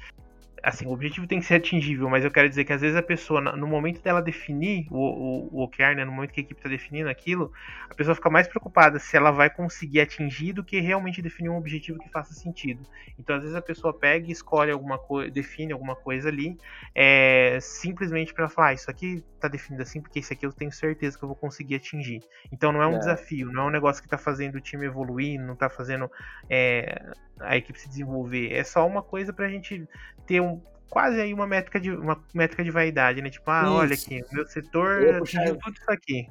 Assim, o objetivo tem que ser atingível, mas eu quero dizer que às vezes a pessoa, no momento dela definir o, o, o OKR, né, no momento que a equipe está definindo aquilo, a pessoa fica mais preocupada se ela vai conseguir atingir do que realmente definir um objetivo que faça sentido. Então, às vezes a pessoa pega e escolhe alguma coisa, define alguma coisa ali, é, simplesmente para falar, ah, isso aqui está definido assim, porque isso aqui eu tenho certeza que eu vou conseguir atingir. Então, não é um é. desafio, não é um negócio que está fazendo o time evoluir, não está fazendo é, a equipe se desenvolver. É só uma coisa para a gente ter um, quase aí uma métrica de uma métrica de vaidade, né? Tipo, ah, isso. olha aqui, o meu setor atingiu tudo isso aqui.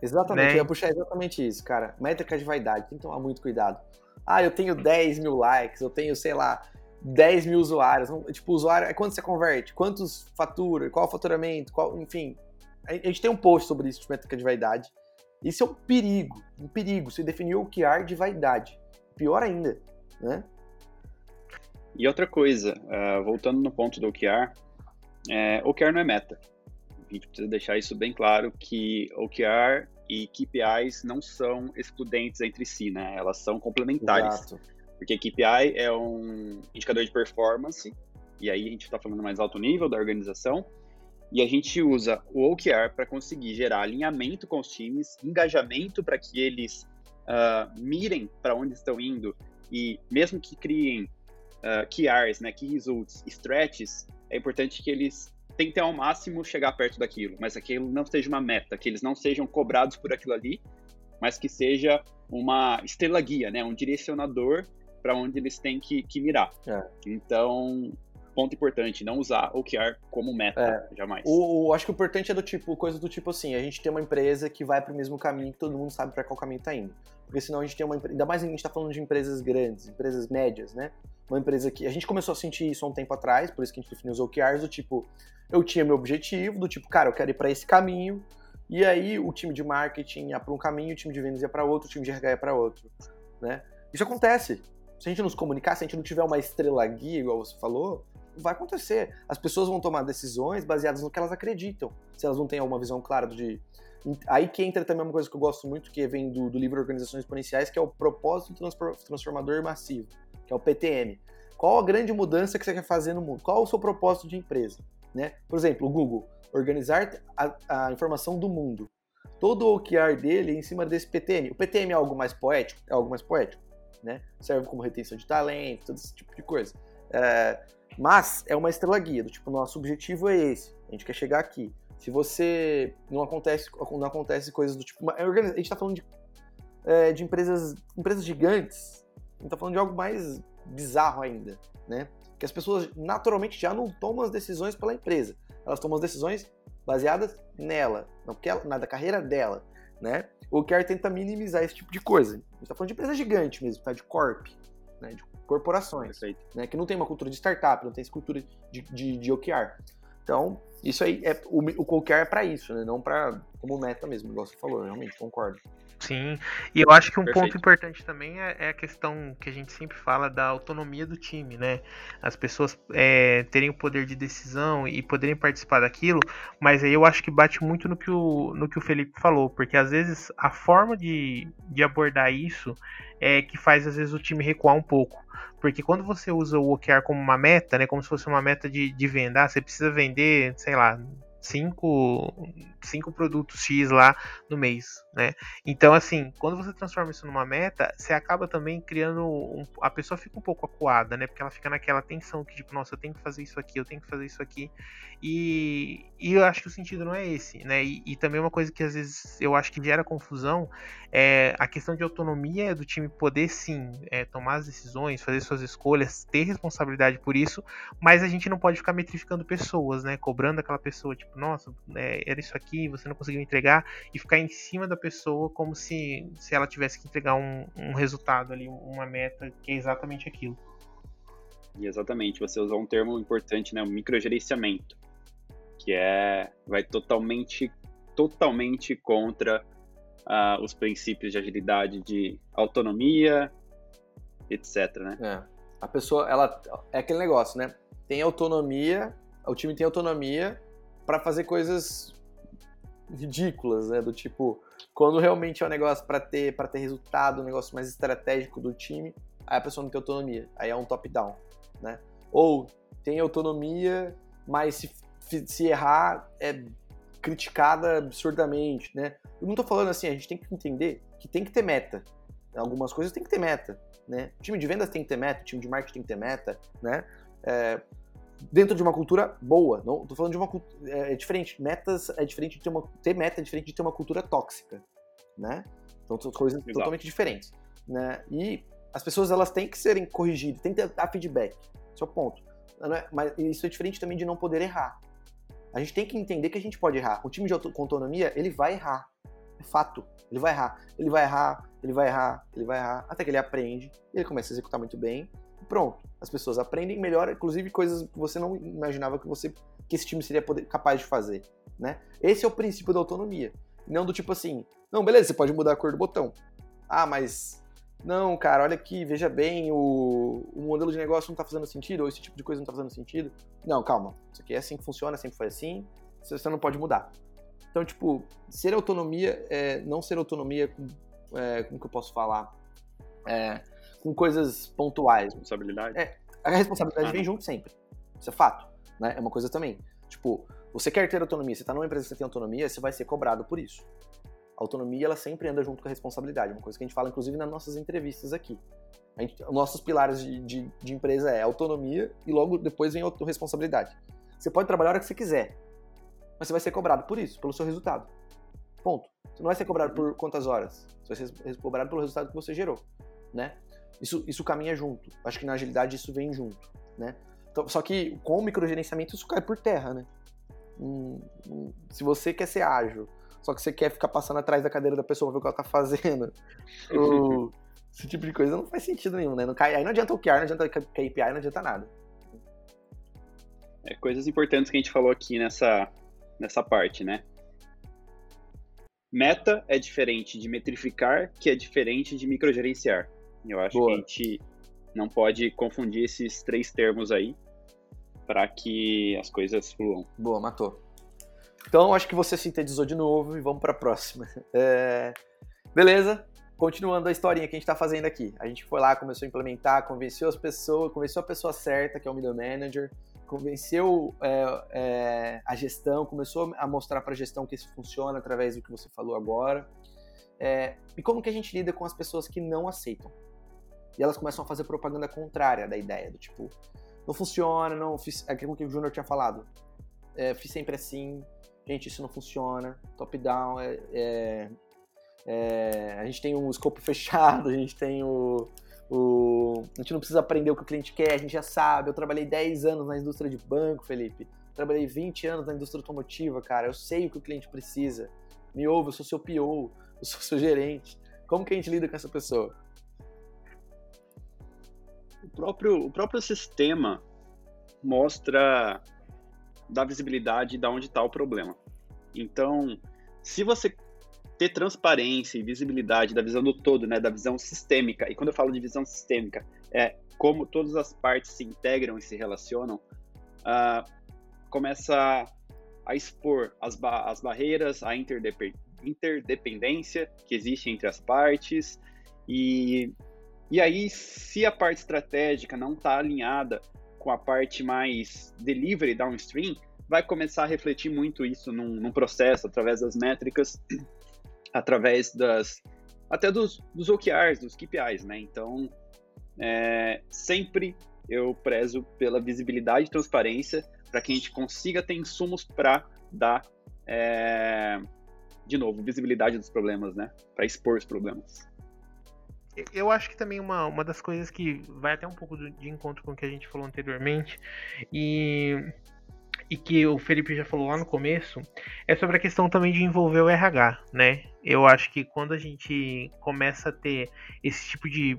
Exatamente, né? eu ia puxar exatamente isso, cara. Métrica de vaidade, tem que tomar muito cuidado. Ah, eu tenho 10 mil likes, eu tenho, sei lá, 10 mil usuários. Tipo, usuário é quanto você converte, quantos fatura, qual o faturamento, qual, enfim. A gente tem um post sobre isso de métrica de vaidade. Isso é um perigo, um perigo. Você definiu o OKR de vaidade. Pior ainda, né? E outra coisa, uh, voltando no ponto do OKR, é, OKR não é meta. A gente precisa deixar isso bem claro que OKR e KPIs não são excludentes entre si, né? Elas são complementares. Exato. Porque KPI é um indicador de performance, e aí a gente está falando mais alto nível da organização, e a gente usa o OKR para conseguir gerar alinhamento com os times, engajamento para que eles uh, mirem para onde estão indo e mesmo que criem uh, né, Key Results, stretches, é importante que eles tentem ao máximo chegar perto daquilo, mas aquilo não seja uma meta, que eles não sejam cobrados por aquilo ali, mas que seja uma estrela guia, né, um direcionador para onde eles têm que, que mirar. É. Então, ponto importante, não usar OKR como meta, é. jamais. O, o, acho que o importante é do tipo, coisa do tipo assim, a gente tem uma empresa que vai para o mesmo caminho que todo mundo sabe para qual caminho está indo. Porque senão a gente tem uma ainda mais a gente está falando de empresas grandes, empresas médias, né? Uma empresa que a gente começou a sentir isso há um tempo atrás, por isso que a gente definiu os OKRs do tipo, eu tinha meu objetivo, do tipo, cara, eu quero ir para esse caminho, e aí o time de marketing ia para um caminho, o time de vendas ia para outro, o time de RH ia para outro, né? Isso acontece. Se a gente nos comunicar, se a gente não tiver uma estrela guia, igual você falou, vai acontecer. As pessoas vão tomar decisões baseadas no que elas acreditam. Se elas não têm alguma visão clara de. Aí que entra também uma coisa que eu gosto muito, que vem do, do livro Organizações Exponenciais, que é o propósito transformador massivo, que é o PTM. Qual a grande mudança que você quer fazer no mundo? Qual o seu propósito de empresa? Né? Por exemplo, o Google, organizar a, a informação do mundo. Todo o OKR dele é em cima desse PTM. O PTM é algo mais poético? É algo mais poético, né? Serve como retenção de talento, todo esse tipo de coisa. É, mas é uma estrela guia, do tipo, nosso objetivo é esse. A gente quer chegar aqui. Se você não acontece, não acontece coisas do tipo. A gente está falando de, é, de empresas, empresas gigantes. A gente está falando de algo mais bizarro ainda, né? Que as pessoas naturalmente já não tomam as decisões pela empresa. Elas tomam as decisões baseadas nela, não porque ela, na da carreira dela, né? O OKR tenta minimizar esse tipo de coisa. A gente está falando de empresa gigante mesmo, tá? De corp, né? De corporações, né, que não tem uma cultura de startup, não tem essa cultura de, de, de OKR. Então, isso aí, é, o, o OKR é para isso, né, não para como meta mesmo, igual você falou, realmente, concordo. Sim, e eu acho que um Perfeito. ponto importante também é, é, a questão que a gente sempre fala da autonomia do time, né? As pessoas é, terem o poder de decisão e poderem participar daquilo, mas aí eu acho que bate muito no que o, no que o Felipe falou, porque às vezes a forma de, de abordar isso é que faz às vezes o time recuar um pouco. Porque quando você usa o OKR como uma meta, né, como se fosse uma meta de, de venda, ah, você precisa vender, sei lá, cinco, cinco produtos X lá no mês, né? Então, assim, quando você transforma isso numa meta, você acaba também criando. Um, a pessoa fica um pouco acuada, né? Porque ela fica naquela tensão que, tipo, nossa, eu tenho que fazer isso aqui, eu tenho que fazer isso aqui. E, e eu acho que o sentido não é esse, né? E, e também uma coisa que às vezes eu acho que gera confusão é a questão de autonomia do time poder sim é, tomar as decisões, fazer suas escolhas, ter responsabilidade por isso, mas a gente não pode ficar metrificando pessoas, né? Cobrando aquela pessoa, tipo, nossa, é, era isso aqui, você não conseguiu entregar, e ficar em cima da pessoa como se, se ela tivesse que entregar um, um resultado ali, uma meta que é exatamente aquilo. E exatamente, você usou um termo importante, né, o microgerenciamento, que é vai totalmente totalmente contra uh, os princípios de agilidade de autonomia, etc, né? É. A pessoa, ela é aquele negócio, né? Tem autonomia, o time tem autonomia para fazer coisas ridículas, né? Do tipo, quando realmente é um negócio para ter para ter resultado, um negócio mais estratégico do time, aí a pessoa não tem autonomia, aí é um top-down, né? Ou tem autonomia, mas se, se errar é criticada absurdamente, né? Eu não tô falando assim, a gente tem que entender que tem que ter meta. Algumas coisas tem que ter meta, né? O time de vendas tem que ter meta, o time de marketing tem que ter meta, né? É, dentro de uma cultura boa. Não, tô falando de uma cultura. É, é, diferente. Metas é diferente de ter uma. Ter meta é diferente de ter uma cultura tóxica. Né? Então são coisas Exato. totalmente diferentes. Né? E as pessoas elas têm que serem corrigidas, tem que dar feedback. Esse é o ponto. É, mas isso é diferente também de não poder errar. A gente tem que entender que a gente pode errar. O time de autonomia, ele vai errar. É fato. Ele vai errar. Ele vai errar, ele vai errar, ele vai errar, até que ele aprende, ele começa a executar muito bem, pronto. As pessoas aprendem melhor, inclusive coisas que você não imaginava que você que esse time seria poder, capaz de fazer, né? Esse é o princípio da autonomia. Não do tipo assim, não, beleza, você pode mudar a cor do botão. Ah, mas não, cara, olha aqui, veja bem, o, o modelo de negócio não está fazendo sentido, ou esse tipo de coisa não está fazendo sentido. Não, calma, isso aqui é assim que funciona, sempre foi assim, você não pode mudar. Então, tipo, ser autonomia, é, não ser autonomia, é, como que eu posso falar? É, com coisas pontuais. Responsabilidade? É, a responsabilidade ah. vem junto sempre. Isso é fato. Né? É uma coisa também. Tipo, você quer ter autonomia, você está numa empresa que você tem autonomia, você vai ser cobrado por isso. A autonomia, ela sempre anda junto com a responsabilidade. Uma coisa que a gente fala, inclusive, nas nossas entrevistas aqui. Gente, nossos pilares de, de, de, empresa é autonomia e logo depois vem a responsabilidade. Você pode trabalhar a hora que você quiser, mas você vai ser cobrado por isso, pelo seu resultado. Ponto. Você não vai ser cobrado por quantas horas. Você vai ser cobrado pelo resultado que você gerou, né? Isso, isso caminha junto. Acho que na agilidade isso vem junto, né? Então, só que com o microgerenciamento isso cai por terra, né? Hum, hum, se você quer ser ágil, só que você quer ficar passando atrás da cadeira da pessoa ver o que ela tá fazendo, ou, esse tipo de coisa não faz sentido nenhum, né? Não cai, aí não adianta o QR, não adianta KPI, não adianta nada. É, coisas importantes que a gente falou aqui nessa, nessa parte, né? Meta é diferente de metrificar, que é diferente de microgerenciar. Eu acho Boa. que a gente não pode confundir esses três termos aí para que as coisas fluam. Boa, matou. Então, acho que você sintetizou de novo e vamos para a próxima. É... Beleza? Continuando a historinha que a gente está fazendo aqui. A gente foi lá, começou a implementar, convenceu as pessoas, convenceu a pessoa certa, que é o middle manager, convenceu é, é, a gestão, começou a mostrar para a gestão que isso funciona através do que você falou agora. É, e como que a gente lida com as pessoas que não aceitam? E elas começam a fazer propaganda contrária da ideia, do tipo, não funciona, não fiz. Aquilo que o Júnior tinha falado. É, fiz sempre assim, gente, isso não funciona. Top-down é, é, é, A gente tem um escopo fechado, a gente tem o, o. A gente não precisa aprender o que o cliente quer, a gente já sabe. Eu trabalhei 10 anos na indústria de banco, Felipe. Trabalhei 20 anos na indústria automotiva, cara. Eu sei o que o cliente precisa. Me ouve, eu sou seu PO, eu sou seu gerente. Como que a gente lida com essa pessoa? O próprio, o próprio sistema mostra da visibilidade de onde está o problema. Então, se você ter transparência e visibilidade da visão do todo, né, da visão sistêmica, e quando eu falo de visão sistêmica, é como todas as partes se integram e se relacionam, uh, começa a expor as, ba as barreiras, a interdependência que existe entre as partes, e e aí, se a parte estratégica não está alinhada com a parte mais delivery downstream, vai começar a refletir muito isso num, num processo, através das métricas, através das até dos, dos OKRs, dos KPIs, né? Então, é, sempre eu prezo pela visibilidade e transparência para que a gente consiga ter insumos para dar, é, de novo, visibilidade dos problemas, né? Para expor os problemas eu acho que também uma, uma das coisas que vai até um pouco de encontro com o que a gente falou anteriormente e, e que o Felipe já falou lá no começo é sobre a questão também de envolver o RH, né? Eu acho que quando a gente começa a ter esse tipo de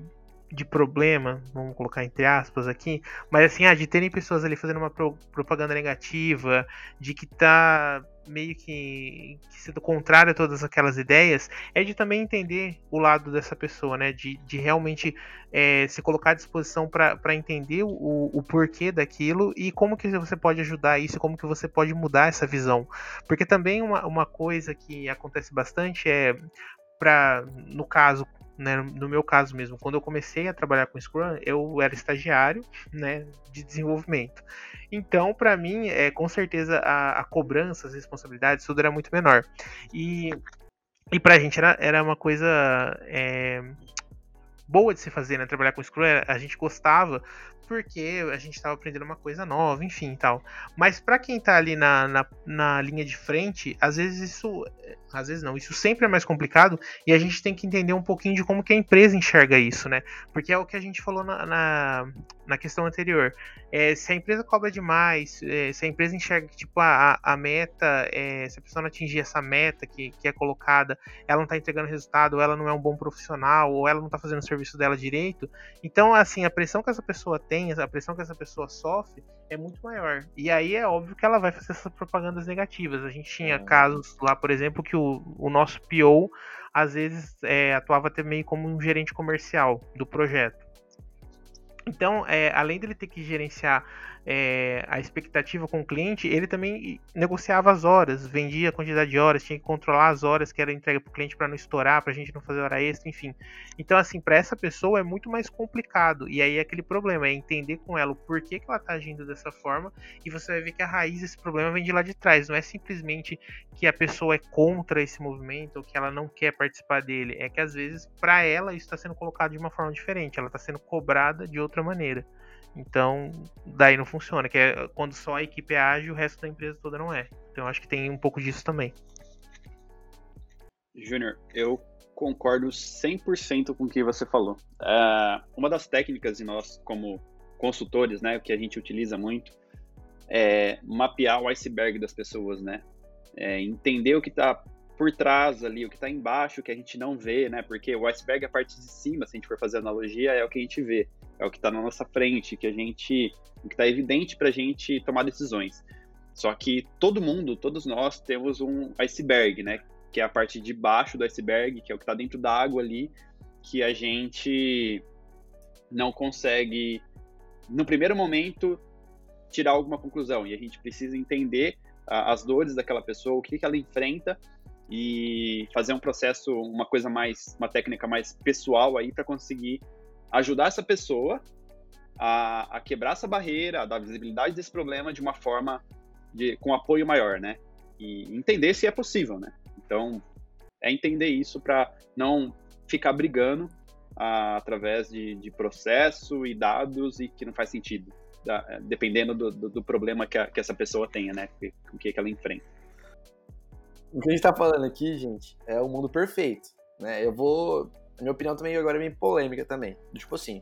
de problema, vamos colocar entre aspas aqui, mas assim, ah, de terem pessoas ali fazendo uma pro, propaganda negativa, de que tá meio que, que sendo contrário a todas aquelas ideias, é de também entender o lado dessa pessoa, né? De, de realmente é, se colocar à disposição para entender o, o porquê daquilo e como que você pode ajudar isso, como que você pode mudar essa visão. Porque também uma, uma coisa que acontece bastante é, para no caso né, no meu caso mesmo, quando eu comecei a trabalhar com Scrum, eu era estagiário, né, de desenvolvimento. Então, para mim, é, com certeza a, a, cobrança, as responsabilidades, tudo era muito menor. E, e pra gente era, era uma coisa é, boa de se fazer, né? Trabalhar com Scrum, a gente gostava porque a gente estava aprendendo uma coisa nova, enfim tal. Mas para quem está ali na, na, na, linha de frente, às vezes isso. Às vezes não, isso sempre é mais complicado e a gente tem que entender um pouquinho de como que a empresa enxerga isso, né? Porque é o que a gente falou na, na, na questão anterior. É, se a empresa cobra demais, é, se a empresa enxerga que tipo, a, a meta, é, se a pessoa não atingir essa meta que, que é colocada, ela não está entregando resultado, ou ela não é um bom profissional, ou ela não está fazendo o serviço dela direito. Então, assim, a pressão que essa pessoa tem tem, a pressão que essa pessoa sofre é muito maior. E aí é óbvio que ela vai fazer essas propagandas negativas. A gente tinha é. casos lá, por exemplo, que o, o nosso PO às vezes é, atuava até meio como um gerente comercial do projeto. Então, é, além dele ter que gerenciar é, a expectativa com o cliente, ele também negociava as horas, vendia a quantidade de horas, tinha que controlar as horas que era entregue para o cliente para não estourar, para a gente não fazer hora extra, enfim. Então, assim, para essa pessoa é muito mais complicado. E aí é aquele problema, é entender com ela o porquê que ela está agindo dessa forma, e você vai ver que a raiz desse problema vem de lá de trás. Não é simplesmente que a pessoa é contra esse movimento ou que ela não quer participar dele. É que às vezes, para ela, isso está sendo colocado de uma forma diferente, ela está sendo cobrada de outra maneira. Então, daí não funciona, que é quando só a equipe é ágil, o resto da empresa toda não é. Então, acho que tem um pouco disso também. Júnior, eu concordo 100% com o que você falou. Uh, uma das técnicas de nós, como consultores, né, que a gente utiliza muito, é mapear o iceberg das pessoas, né? É entender o que está por trás ali, o que está embaixo, que a gente não vê, né? Porque o iceberg, a parte de cima, se a gente for fazer analogia, é o que a gente vê, é o que está na nossa frente, que a gente, o que está evidente para a gente tomar decisões. Só que todo mundo, todos nós temos um iceberg, né? Que é a parte de baixo do iceberg, que é o que está dentro da água ali, que a gente não consegue, no primeiro momento, tirar alguma conclusão. E a gente precisa entender as dores daquela pessoa, o que, que ela enfrenta e fazer um processo, uma coisa mais, uma técnica mais pessoal aí para conseguir ajudar essa pessoa a, a, quebrar essa barreira, a dar visibilidade desse problema de uma forma de, com apoio maior, né? E entender se é possível, né? Então, é entender isso para não ficar brigando a, através de, de, processo e dados e que não faz sentido, da, dependendo do, do, do problema que, a, que, essa pessoa tenha, né? O que, que ela enfrenta. O que a gente tá falando aqui, gente, é o mundo perfeito, né? Eu vou... A minha opinião também agora é meio polêmica também. Tipo assim,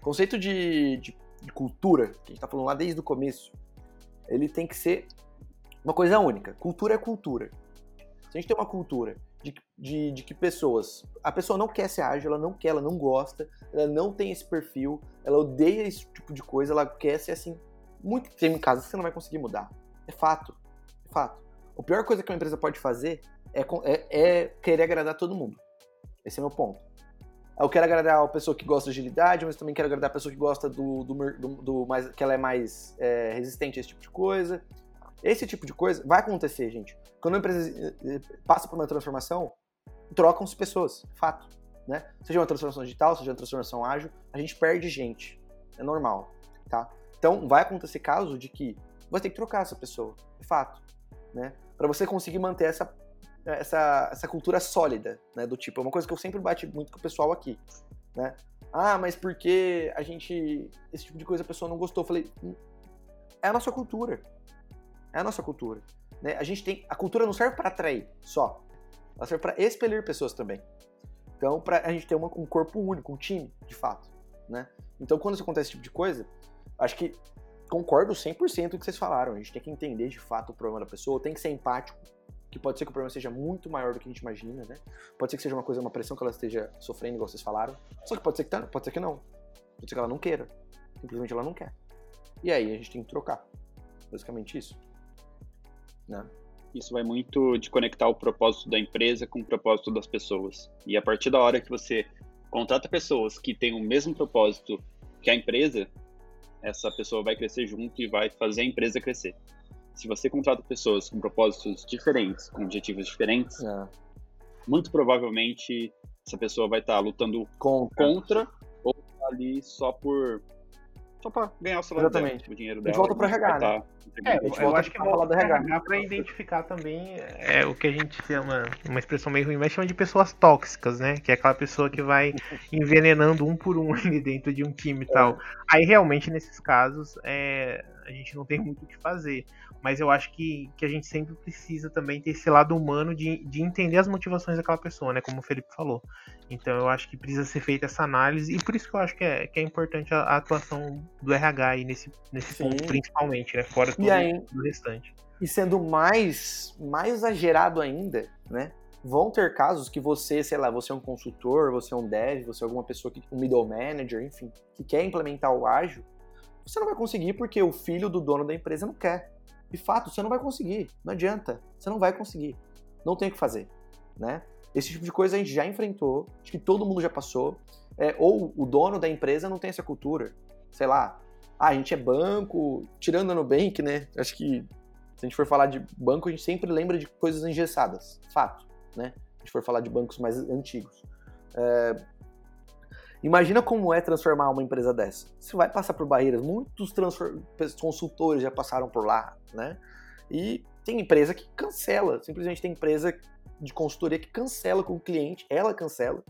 conceito de, de, de cultura, que a gente tá falando lá desde o começo, ele tem que ser uma coisa única. Cultura é cultura. Se a gente tem uma cultura de, de, de, que pessoas. A pessoa não quer ser ágil, ela não quer, ela não gosta, ela não tem esse perfil, ela odeia esse tipo de coisa, ela quer ser assim. Muito tempo em casa você não vai conseguir mudar. É fato. É fato. A pior coisa que uma empresa pode fazer é, é, é querer agradar todo mundo. Esse é meu ponto. Eu quero agradar a pessoa que gosta de agilidade, mas também quero agradar a pessoa que gosta do, do, do, do mais, que ela é mais é, resistente a esse tipo de coisa. Esse tipo de coisa vai acontecer, gente. Quando uma empresa eh, eh, passa por uma transformação, trocam-se pessoas, fato. Né? Seja uma transformação digital, seja uma transformação ágil, a gente perde gente. É normal, tá? Então, vai acontecer caso de que você tem que trocar essa pessoa, é fato, né? Para você conseguir manter essa, essa, essa cultura sólida, né, do tipo, é uma coisa que eu sempre bati muito com o pessoal aqui, né? Ah, mas porque a gente, esse tipo de coisa a pessoa não gostou? Eu falei, hum, é a nossa cultura, é a nossa cultura, né? A gente tem, a cultura não serve para atrair só, ela serve para expelir pessoas também. Então, para a gente ter uma, um corpo único, um time, de fato, né? Então, quando isso acontece esse tipo de coisa, acho que concordo 100% com o que vocês falaram. A gente tem que entender de fato o problema da pessoa, tem que ser empático, que pode ser que o problema seja muito maior do que a gente imagina, né? Pode ser que seja uma coisa, uma pressão que ela esteja sofrendo, igual vocês falaram. Só que pode ser que, tá, pode ser que não. Pode ser que ela não queira. Simplesmente ela não quer. E aí a gente tem que trocar. Basicamente isso. Né? Isso vai muito de conectar o propósito da empresa com o propósito das pessoas. E a partir da hora que você contrata pessoas que têm o mesmo propósito que a empresa, essa pessoa vai crescer junto e vai fazer a empresa crescer. Se você contrata pessoas com propósitos diferentes, com objetivos diferentes, é. muito provavelmente essa pessoa vai estar tá lutando contra. contra ou tá ali só por só para ganhar o salário Exatamente. dela, o dinheiro A dela. gente volta pro vai RH, tá né? É, A gente eu volta acho que pra falar do pra RH. Para identificar também é, o que a gente chama, uma expressão meio ruim, mas chama de pessoas tóxicas, né? Que é aquela pessoa que vai envenenando um por um ali dentro de um time e tal. Aí realmente nesses casos é, a gente não tem muito o que fazer. Mas eu acho que, que a gente sempre precisa também ter esse lado humano de, de entender as motivações daquela pessoa, né? Como o Felipe falou. Então eu acho que precisa ser feita essa análise, e por isso que eu acho que é, que é importante a, a atuação do RH aí nesse, nesse Sim. ponto, principalmente, né? Fora tudo aí- o restante. E sendo mais, mais exagerado ainda, né? Vão ter casos que você, sei lá, você é um consultor, você é um dev, você é alguma pessoa que, um middle manager, enfim, que quer implementar o ágil, você não vai conseguir porque o filho do dono da empresa não quer. De fato, você não vai conseguir. Não adianta. Você não vai conseguir. Não tem o que fazer, né? Esse tipo de coisa a gente já enfrentou, acho que todo mundo já passou. É, ou o dono da empresa não tem essa cultura. Sei lá, ah, a gente é banco, tirando a Nubank, né? Acho que se a gente for falar de banco, a gente sempre lembra de coisas engessadas. Fato, né? Se a gente for falar de bancos mais antigos. É, Imagina como é transformar uma empresa dessa. Você vai passar por barreiras. Muitos consultores já passaram por lá, né? E tem empresa que cancela. Simplesmente tem empresa de consultoria que cancela com o cliente. Ela cancela.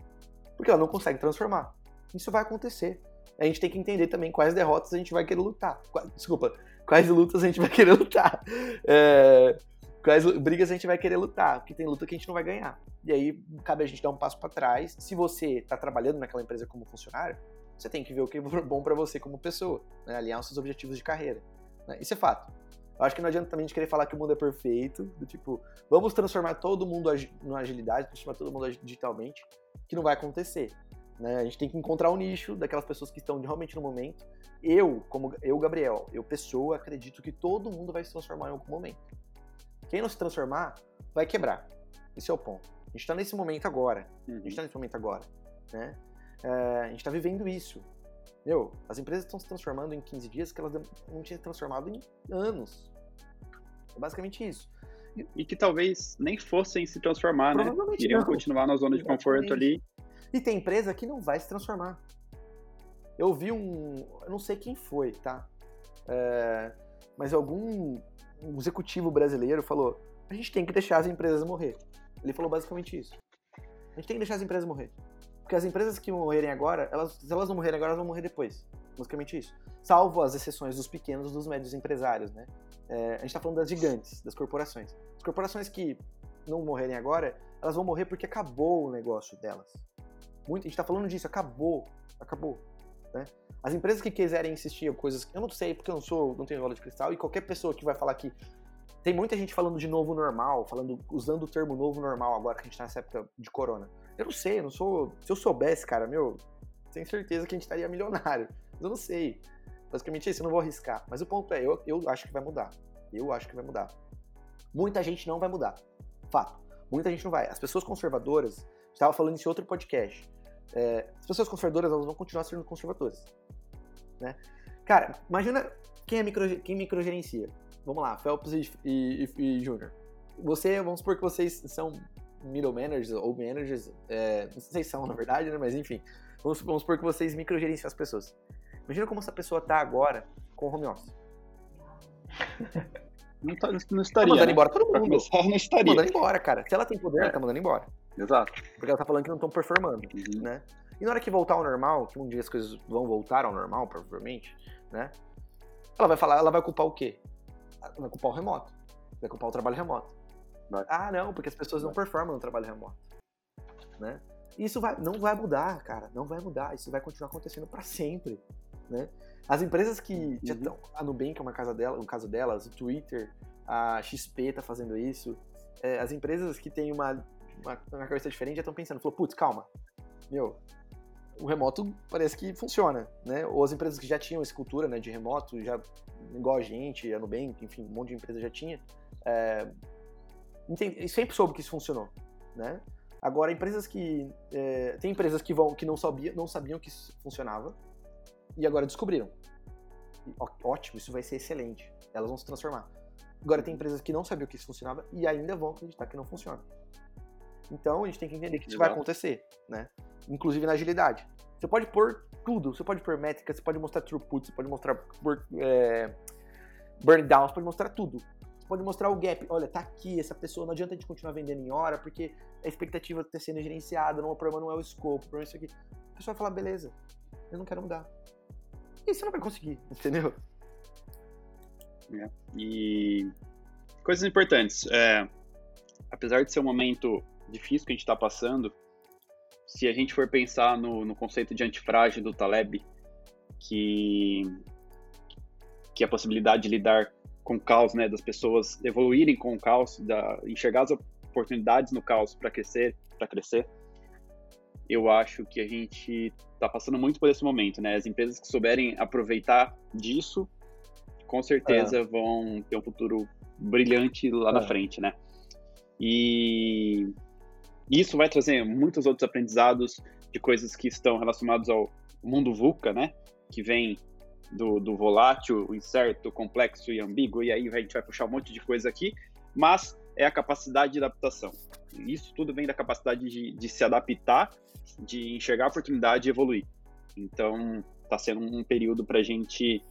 Porque ela não consegue transformar. Isso vai acontecer. A gente tem que entender também quais derrotas a gente vai querer lutar. Desculpa, quais lutas a gente vai querer lutar. É, quais brigas a gente vai querer lutar, porque tem luta que a gente não vai ganhar. E aí cabe a gente dar um passo para trás. Se você está trabalhando naquela empresa como funcionário, você tem que ver o que é bom para você como pessoa, né? alinhar os seus objetivos de carreira. né? Isso é fato. Eu acho que não adianta também a gente querer falar que o mundo é perfeito, do tipo, vamos transformar todo mundo na agilidade, transformar todo mundo digitalmente, que não vai acontecer. Né? A gente tem que encontrar o nicho daquelas pessoas que estão realmente no momento. Eu, como eu, Gabriel, eu, pessoa, acredito que todo mundo vai se transformar em algum momento. Quem não se transformar, vai quebrar. Esse é o ponto. A gente tá nesse momento agora. A Uhum. gente tá nesse momento agora. Né? É, a gente tá vivendo isso. Meu, as empresas estão se transformando em 15 dias que elas não tinham se transformado em anos. É basicamente isso. E que talvez nem fossem se transformar, né? Iriam não. continuar na zona de conforto ali. E tem empresa que não vai se transformar. Eu vi um. Eu não sei quem foi, tá? É, mas algum um executivo brasileiro falou: a gente tem que deixar as empresas morrer. Ele falou basicamente isso. A gente tem que deixar as empresas morrer. Porque as empresas que morrerem agora, elas, se elas não morrerem agora, elas vão morrer depois. Basicamente isso. Salvo as exceções dos pequenos, dos médios empresários, né? É, a gente tá falando das gigantes, das corporações. As corporações que não morrerem agora, elas vão morrer porque acabou o negócio delas. Muito, a gente tá falando disso, acabou. Acabou. Né? As empresas que quiserem insistir em coisas. Eu não sei, porque eu não sou, não tenho bola de cristal, e qualquer pessoa que vai falar que. Tem muita gente falando de novo normal, falando, usando o termo novo normal agora que a gente tá nessa época de corona. Eu não sei, eu não sou. Se eu soubesse, cara, meu, tenho certeza que a gente estaria milionário. Mas eu não sei. Basicamente é isso, eu não vou arriscar. Mas o ponto é, eu, eu acho que vai mudar. Eu acho que vai mudar. Muita gente não vai mudar. Fato. Muita gente não vai. As pessoas conservadoras, estava falando isso em outro podcast. É, as pessoas conservadoras elas vão continuar sendo conservadoras. Né? Cara, imagina quem, é micro, quem microgerencia. Vamos lá, Phelps e, e, e, e Júnior. Você, vamos supor que vocês são middle managers ou managers, é, não sei se são na verdade, né? Mas enfim, vamos, vamos supor que vocês microgerenciam as pessoas. Imagina como essa pessoa tá agora com o home office. Não, tá, não Tá estaria. mandando né? embora todo mundo. começar, não Tá estaria. mandando embora, cara. Se ela tem poder, ela tá mandando embora. Exato. Porque ela tá falando que não estão performando. Uhum. né? E na hora que voltar ao normal, que um dia as coisas vão voltar ao normal, provavelmente, né? Ela vai falar, ela vai culpar o quê? Ela vai culpar o remoto. Vai culpar o trabalho remoto. Vai. Ah, não, porque as pessoas não performam no trabalho remoto, né? Isso vai, não vai mudar, cara, não vai mudar. Isso vai continuar acontecendo para sempre, né? As empresas que já Uhum. estão, a Nubank é uma casa dela, um caso delas, o Twitter, a XP tá fazendo isso. É, as empresas que têm uma, uma, uma cabeça diferente já estão pensando, falou, putz, calma, meu, o remoto parece que funciona, né? Ou as empresas que já tinham essa cultura, né, de remoto, já igual a gente, a Nubank, enfim, um monte de empresa já tinha, é, entende- sempre soube que isso funcionou, né? Agora, empresas que é, tem empresas que vão que não sabiam, não sabiam que isso funcionava e agora descobriram. E, ó- ótimo, isso vai ser excelente. Elas vão se transformar. Agora tem empresas que não sabiam que isso funcionava e ainda vão acreditar que não funciona. Então a gente tem que entender que isso vai acontecer, né? Inclusive na agilidade. Você pode pôr tudo, você pode pôr métrica, você pode mostrar throughput, você pode mostrar é, burn down, você pode mostrar tudo. Você pode mostrar o gap. Olha, tá aqui, essa pessoa, não adianta a gente continuar vendendo em hora, porque a expectativa está sendo gerenciada, não, o problema não é o escopo, o problema é isso aqui. A pessoa vai falar, beleza, eu não quero mudar. E você não vai conseguir, entendeu? É. E coisas importantes. É, apesar de ser um momento difícil que a gente está passando, se a gente for pensar no, no conceito de antifrágil do Taleb, que, que é a possibilidade de lidar com o caos, né, das pessoas evoluírem com o caos, da, enxergar as oportunidades no caos para crescer, para crescer. Eu acho que a gente está passando muito por esse momento, né? As empresas que souberem aproveitar disso, com certeza é. vão ter um futuro brilhante lá é. na frente, né? E isso vai trazer muitos outros aprendizados de coisas que estão relacionados ao mundo VUCA, né? Que vem do, do volátil, o incerto, complexo e ambíguo, e aí a gente vai puxar um monte de coisa aqui, mas é a capacidade de adaptação. Isso tudo vem da capacidade de, de se adaptar, de enxergar a oportunidade e evoluir. Então, está sendo um período para a gente,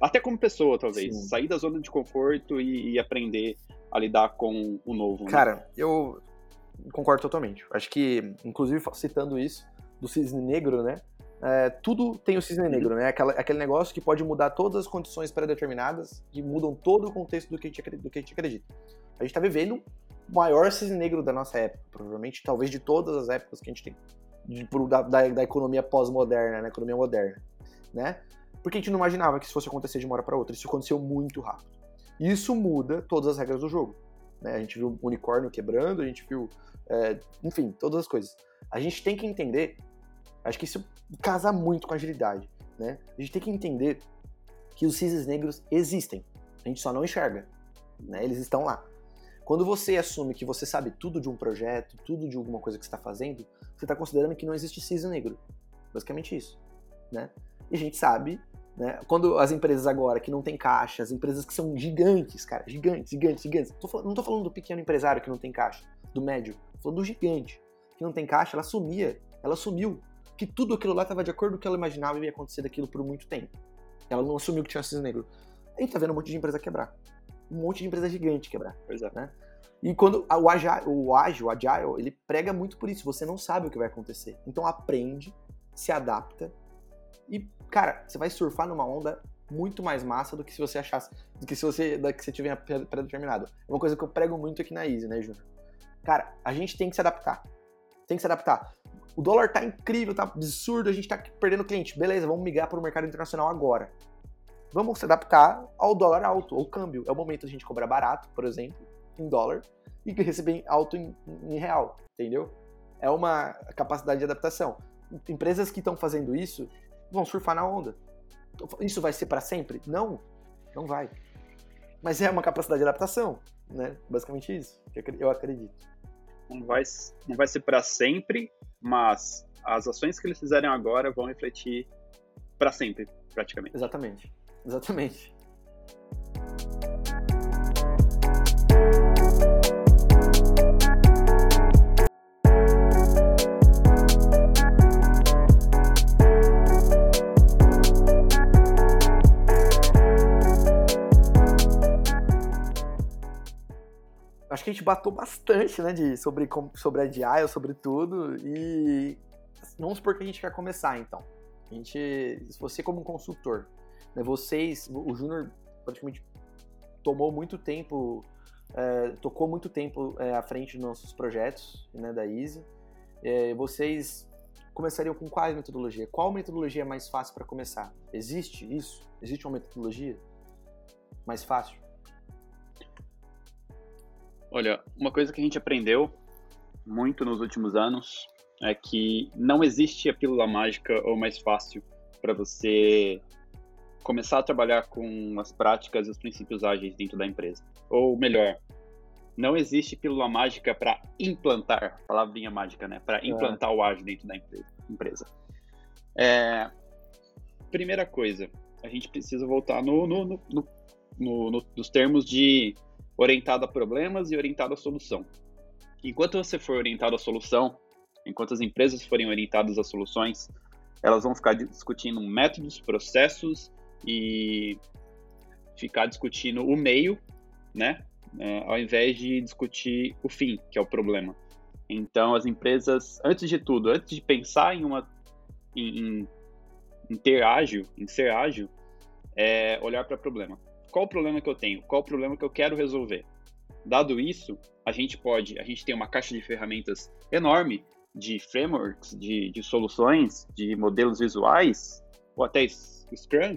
até como pessoa, talvez, Sim. sair da zona de conforto e, e aprender a lidar com o novo. Né? Cara, eu concordo totalmente. Acho que, inclusive, citando isso, do cisne negro, né? É, tudo tem o cisne negro, né? Aquela, aquele negócio que pode mudar todas as condições pré-determinadas, que mudam todo o contexto do que, a gente, do que a gente acredita. A gente está vivendo o maior cisne negro da nossa época, provavelmente, talvez de todas as épocas que a gente tem, de, da, da, da, economia pós-moderna, né? Economia moderna, né? Porque a gente não imaginava que isso fosse acontecer de uma hora para outra. Isso aconteceu muito rápido. Isso muda todas as regras do jogo. Né? A gente viu unicórnio quebrando, a gente viu, é, enfim, todas as coisas. A gente tem que entender, acho que isso casa muito com agilidade, né? A gente tem que entender que os cisnes negros existem, a gente só não enxerga, né? Eles estão lá. Quando você assume que você sabe tudo de um projeto, tudo de alguma coisa que você está fazendo, você está considerando que não existe cisne negro. Basicamente isso, né? E a gente sabe né? Quando as empresas agora que não tem caixa, as empresas que são gigantes, cara, gigantes, gigantes, gigantes. Não estou falando do pequeno empresário que não tem caixa, do médio, tô falando do gigante que não tem caixa, ela sumia, ela assumiu que tudo aquilo lá estava de acordo com o que ela imaginava e ia acontecer daquilo por muito tempo. Ela não assumiu que tinha cisne negro. A gente tá vendo um monte de empresa quebrar. Um monte de empresa gigante quebrar. Pois é. Né? E quando o, agile, o ágil, o agile, ele prega muito por isso. Você não sabe o que vai acontecer. Então aprende, se adapta e, cara, você vai surfar numa onda muito mais massa do que se você achasse, do que se você, da que você tiver pré-determinado. É uma coisa que eu prego muito aqui na Easy, né, Júnior? Cara, a gente tem que se adaptar. Tem que se adaptar. O dólar tá incrível, tá absurdo, a gente tá perdendo cliente. Beleza, vamos migrar para o mercado internacional agora. Vamos se adaptar ao dólar alto, ao câmbio. É o momento a gente cobrar barato, por exemplo, em dólar, e receber alto em, em real, entendeu? É uma capacidade de adaptação. Empresas que estão fazendo isso vão surfar na onda. Isso vai ser para sempre? Não, não vai. Mas é uma capacidade de adaptação, né? Basicamente isso, eu acredito. Não vai, não vai ser para sempre, mas as ações que eles fizerem agora vão refletir para sempre, praticamente. Exatamente, exatamente. Que a gente bateu bastante, né, de, sobre, sobre Agile, sobre tudo, e vamos supor que a gente quer começar, então. A gente, você como consultor, né, vocês, o Júnior praticamente tomou muito tempo, é, tocou muito tempo é, à frente dos nossos projetos, né, da Easy. É, vocês começariam com qual metodologia? Qual metodologia é mais fácil para começar? Existe isso? Existe uma metodologia mais fácil? Olha, uma coisa que a gente aprendeu muito nos últimos anos é que não existe a pílula mágica ou mais fácil para você começar a trabalhar com as práticas e os princípios ágeis dentro da empresa. Ou melhor, não existe pílula mágica para implantar, palavrinha mágica, né? Para é. implantar é. o ágil dentro da empresa. É, primeira coisa, a gente precisa voltar no, no, no, no, nos termos de orientado a problemas e orientado à solução. enquanto você for orientado à solução, enquanto as empresas forem orientadas às soluções, elas vão ficar discutindo métodos, processos e ficar discutindo o meio, né? É, ao invés de discutir o fim, que é o problema. Então, as empresas, antes de tudo, antes de pensar em uma em, em, em ter ágil, em ser ágil, é olhar para o problema. Qual o problema que eu tenho? Qual o problema que eu quero resolver? Dado isso, a gente pode, a gente tem uma caixa de ferramentas enorme de frameworks, de, de soluções, de modelos visuais, ou até Scrum,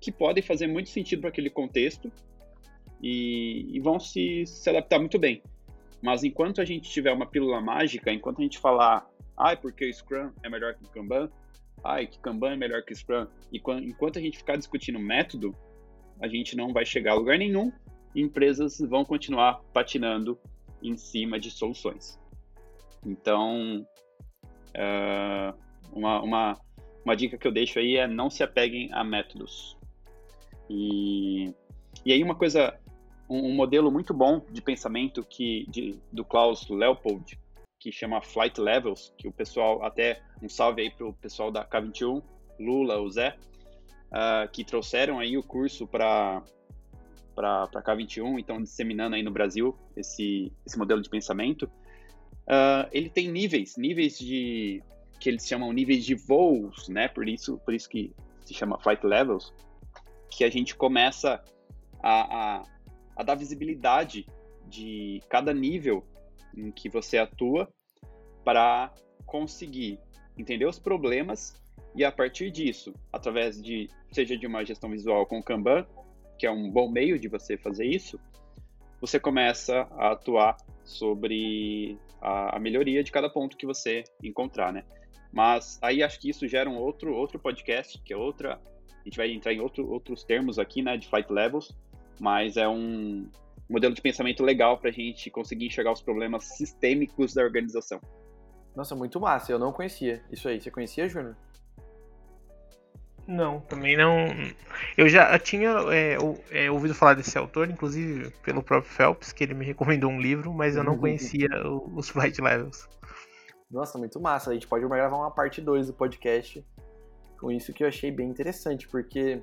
que podem fazer muito sentido para aquele contexto e, e, vão se, se adaptar muito bem. Mas enquanto a gente tiver uma pílula mágica, enquanto a gente falar, ah, porque o Scrum é melhor que o Kanban, ah, que Kanban é melhor que o Scrum, e quando, enquanto a gente ficar discutindo método, a gente não vai chegar a lugar nenhum e empresas vão continuar patinando em cima de soluções. Então, uh, uma, uma, uma dica que eu deixo aí é não se apeguem a métodos. E, e aí uma coisa, um, um modelo muito bom de pensamento que de, do Klaus Leopold, que chama Flight Levels, que o pessoal, até um salve aí pro pessoal da K21, Lula, o Zé, uh, que trouxeram aí o curso para para K21, então disseminando aí no Brasil esse, esse modelo de pensamento. Uh, ele tem níveis, níveis de que eles chamam níveis de voos, né? Por isso, por isso que se chama flight levels, que a gente começa a, a, a dar visibilidade de cada nível em que você atua para conseguir entender os problemas e a partir disso, através de seja de uma gestão visual com Kanban, que é um bom meio de você fazer isso, você começa a atuar sobre a, a, melhoria de cada ponto que você encontrar, né? Mas aí acho que isso gera um outro, outro podcast, que é outra. A gente vai entrar em outro, outros termos aqui, né, de flight levels, mas é um modelo de pensamento legal para a gente conseguir enxergar os problemas sistêmicos da organização. Nossa, muito massa. Eu não conhecia isso aí. Você conhecia, Júnior? Não, também não. Eu já tinha é, é, ouvido falar desse autor, inclusive pelo próprio Phelps, que ele me recomendou um livro, mas eu não conhecia os Flight Levels. Nossa, muito massa. A gente pode gravar uma parte 2 do podcast com isso que eu achei bem interessante, porque.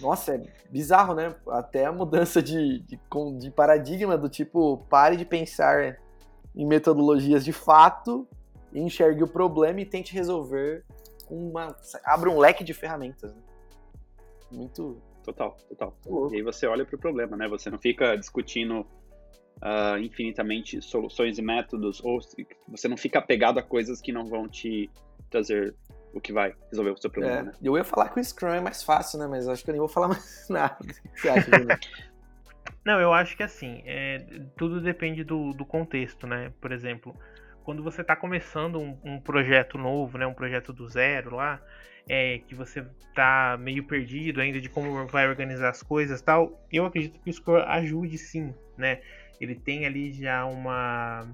Nossa, é bizarro, né? Até a mudança de, de, de paradigma do tipo, pare de pensar em metodologias de fato, enxergue o problema e tente resolver uma. abre um leque de ferramentas. Né? Muito. Total, total. E aí você olha para o problema, né? Você não fica discutindo uh, infinitamente soluções e métodos, ou você não fica apegado a coisas que não vão te trazer o que vai resolver o seu problema, é, né? Eu ia falar que o Scrum é mais fácil, né? Mas acho que eu nem vou falar mais nada. O que você acha, Não, eu acho que assim, é, tudo depende do, do contexto, né? Por exemplo, quando você está começando um, um, projeto novo, né, um projeto do zero lá, é, que você está meio perdido ainda de como vai organizar as coisas tal, eu acredito que o Scrum ajude sim, né? Ele tem ali já uma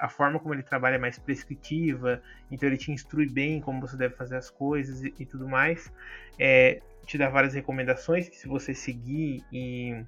a forma como ele trabalha é mais prescritiva, então ele te instrui bem como você deve fazer as coisas e, e tudo mais. É, te dá várias recomendações que se você seguir e